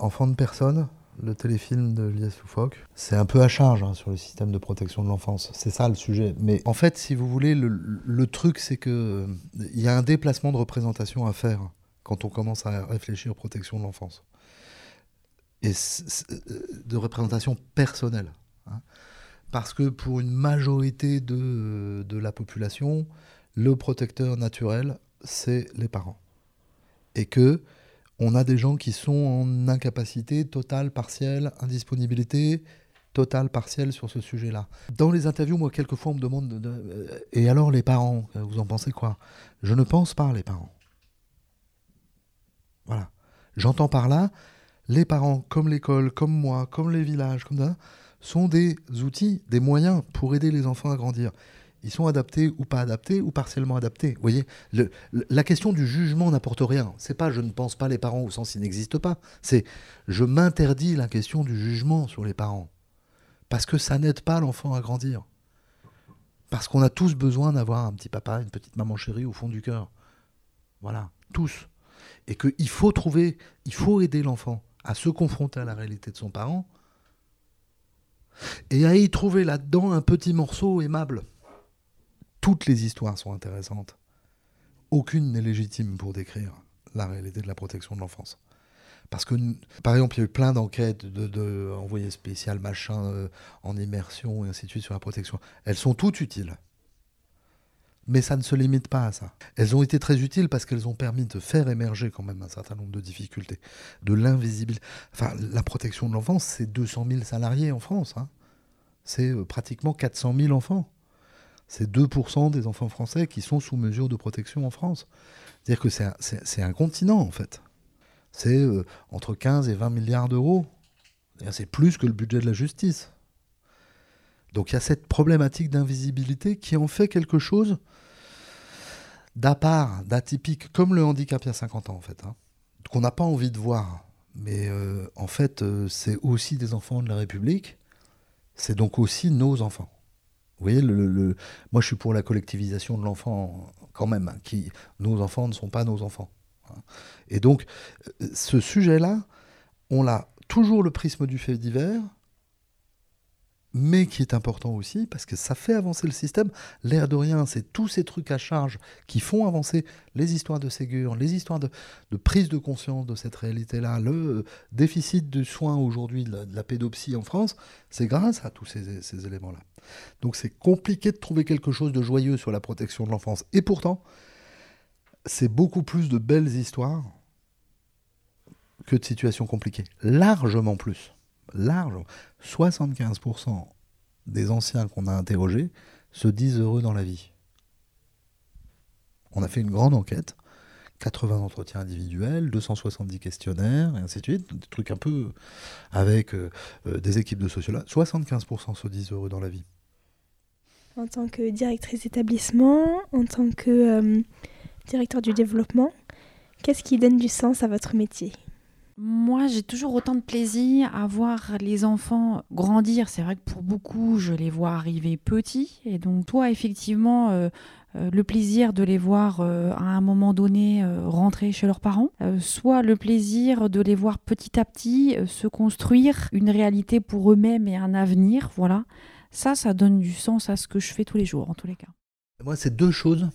Enfants de personne, le téléfilm de Lies Loufoque, c'est un peu à charge hein, sur le système de protection de l'enfance. C'est ça le sujet. Mais en fait, si vous voulez, le, truc, c'est que il y a un déplacement de représentation à faire quand on commence à réfléchir aux protections de l'enfance. Et euh, de représentation personnelle. hein. Parce que pour une majorité de, de la population, le protecteur naturel, c'est les parents. Et que on a des gens qui sont en incapacité totale, partielle, indisponibilité totale, partielle sur ce sujet-là. Dans les interviews, moi, quelquefois, on me demande de- de- Et alors, les parents, vous en pensez quoi? Je ne pense pas, les parents. Voilà. J'entends par là, les parents, comme l'école, comme moi, comme les villages, comme ça, sont des outils, des moyens pour aider les enfants à grandir. Ils sont adaptés ou pas adaptés ou partiellement adaptés. Vous voyez, la question du jugement n'apporte rien. C'est pas je ne pense pas les parents au sens ils n'existent pas. C'est je m'interdis la question du jugement sur les parents. Parce que ça n'aide pas l'enfant à grandir. Parce qu'on a tous besoin d'avoir un petit papa, une petite maman chérie au fond du cœur. Voilà, tous. Et qu'il faut trouver, il faut aider l'enfant à se confronter à la réalité de son parent et à y trouver là-dedans un petit morceau aimable. Toutes les histoires sont intéressantes. Aucune n'est légitime pour décrire la réalité de la protection de l'enfance. Parce que, par exemple, il y a eu plein d'enquêtes de, envoyés spécial, machin, euh, en immersion et ainsi de suite sur la protection. Elles sont toutes utiles. Mais ça ne se limite pas à ça. Elles ont été très utiles parce qu'elles ont permis de faire émerger quand même un certain nombre de difficultés, de l'invisibilité. Enfin, la protection de l'enfance, c'est 200 000 salariés en France. hein. C'est euh, pratiquement 400 000 enfants. C'est 2% des enfants français qui sont sous mesure de protection en France. C'est-à-dire que c'est un, continent, en fait. C'est euh, entre 15 et 20 milliards d'euros. C'est plus que le budget de la justice. Donc il y a cette problématique d'invisibilité qui en fait quelque chose d'à part, d'atypique, comme le handicap il y a 50 ans en fait, hein, qu'on n'a pas envie de voir. Mais euh, en fait, euh, c'est aussi des enfants de la République, c'est donc aussi nos enfants. Vous voyez, le, moi je suis pour la collectivisation de l'enfant quand même, hein, qui, nos enfants ne sont pas nos enfants. hein. Et donc, euh, ce sujet-là, on l'a toujours le prisme du fait divers, mais qui est important aussi parce que ça fait avancer le système. L'air de rien, c'est tous ces trucs à charge qui font avancer les histoires de Ségur, les histoires de, prise de conscience de cette réalité-là. Le euh, déficit de soins aujourd'hui de la, pédopsie en France, c'est grâce à tous ces éléments-là. Donc c'est compliqué de trouver quelque chose de joyeux sur la protection de l'enfance. Et pourtant, c'est beaucoup plus de belles histoires que de situations compliquées. Largement plus. Large. 75% des anciens qu'on a interrogés se disent heureux dans la vie. On a fait une grande enquête, 80 entretiens individuels, 270 questionnaires, et ainsi de suite, des trucs un peu avec euh, euh, des équipes de sociologues. 75% se disent heureux dans la vie. En tant que directrice d'établissement, en tant que euh, directeur du développement, qu'est-ce qui donne du sens à votre métier? Moi, j'ai toujours autant de plaisir à voir les enfants grandir. C'est vrai que pour beaucoup, je les vois arriver petits. Et donc, toi, effectivement, euh, euh, le plaisir de les voir à un moment donné rentrer chez leurs parents, soit le plaisir de les voir petit à petit se construire une réalité pour eux-mêmes et un avenir. Voilà. Ça, ça donne du sens à ce que je fais tous les jours, en tous les cas. Moi, c'est deux choses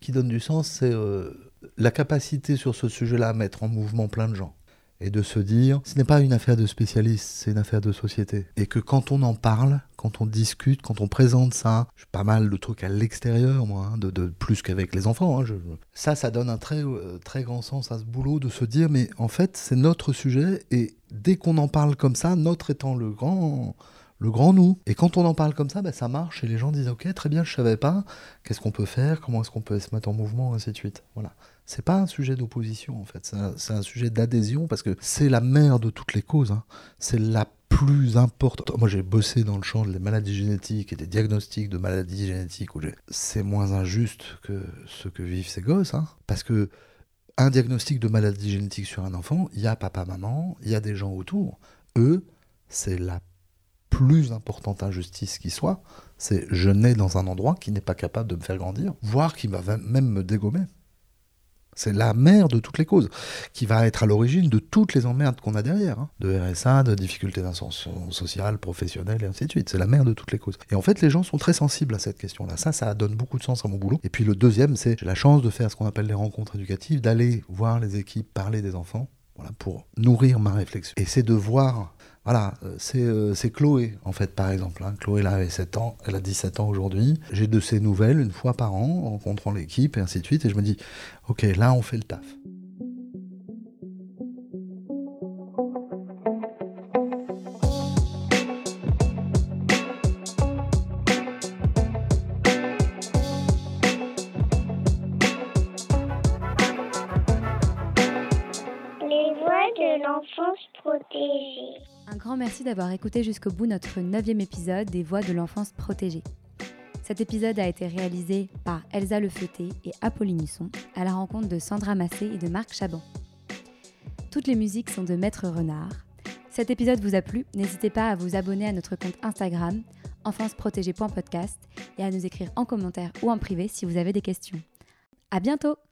qui donnent du sens. C'est euh, la capacité sur ce sujet-là à mettre en mouvement plein de gens. Et de se dire, ce n'est pas une affaire de spécialistes, c'est une affaire de société. Et que quand on en parle, quand on discute, quand on présente ça, je pas mal de trucs à l'extérieur, moi, hein, de, de- plus qu'avec les enfants. hein, je- ça, ça donne un très, euh, très grand sens à ce boulot de se dire, mais en fait, c'est notre sujet. Et dès qu'on en parle comme ça, notre étant le grand, le grand nous. Et quand on en parle comme ça, bah, ça marche et les gens disent ok, très bien, je savais pas. Qu'est-ce qu'on peut faire? Comment est-ce qu'on peut se mettre en mouvement, ainsi de suite. Voilà. C'est pas un sujet d'opposition en fait, c'est un, un sujet d'adhésion parce que c'est la mère de toutes les causes. hein. C'est la plus importante. Moi, j'ai bossé dans le champ des maladies génétiques et des diagnostics de maladies génétiques où c'est moins injuste que ce que vivent ces gosses, hein. parce que un diagnostic de maladie génétique sur un enfant, il y a papa, maman, il y a des gens autour. Eux, c'est la plus importante injustice qui soit, c'est je nais dans un endroit qui n'est pas capable de me faire grandir, voire qui va même me dégommer. C'est la mère de toutes les causes, qui va être à l'origine de toutes les emmerdes qu'on a derrière, hein. de RSA, de difficultés d'insertion sociale, professionnelle, et ainsi de suite. C'est la mère de toutes les causes. Et en fait, les gens sont très sensibles à cette question-là. Ça, ça donne beaucoup de sens à mon boulot. Et puis le deuxième, c'est j'ai la chance de faire ce qu'on appelle les rencontres éducatives, d'aller voir les équipes, parler des enfants, voilà, pour nourrir ma réflexion. Et c'est de voir voilà, euh, c'est euh, c'est Chloé, en fait, par exemple. hein. Chloé, là, avait 7 ans, elle a 17 ans aujourd'hui. J'ai de ses nouvelles une fois par an, en rencontrant l'équipe, et ainsi de suite. Et je me dis, ok, là, on fait le taf. D'avoir écouté jusqu'au bout notre neuvième épisode des Voix de l'enfance protégée. Cet épisode a été réalisé par Elsa Lefeuté et Apolline Husson à la rencontre de Sandra Massé et de Marc Chaban. Toutes les musiques sont de Maître Renard. Cet épisode vous a plu, n'hésitez pas à vous abonner à notre compte Instagram enfanceprotégée.podcast et à nous écrire en commentaire ou en privé si vous avez des questions. À bientôt!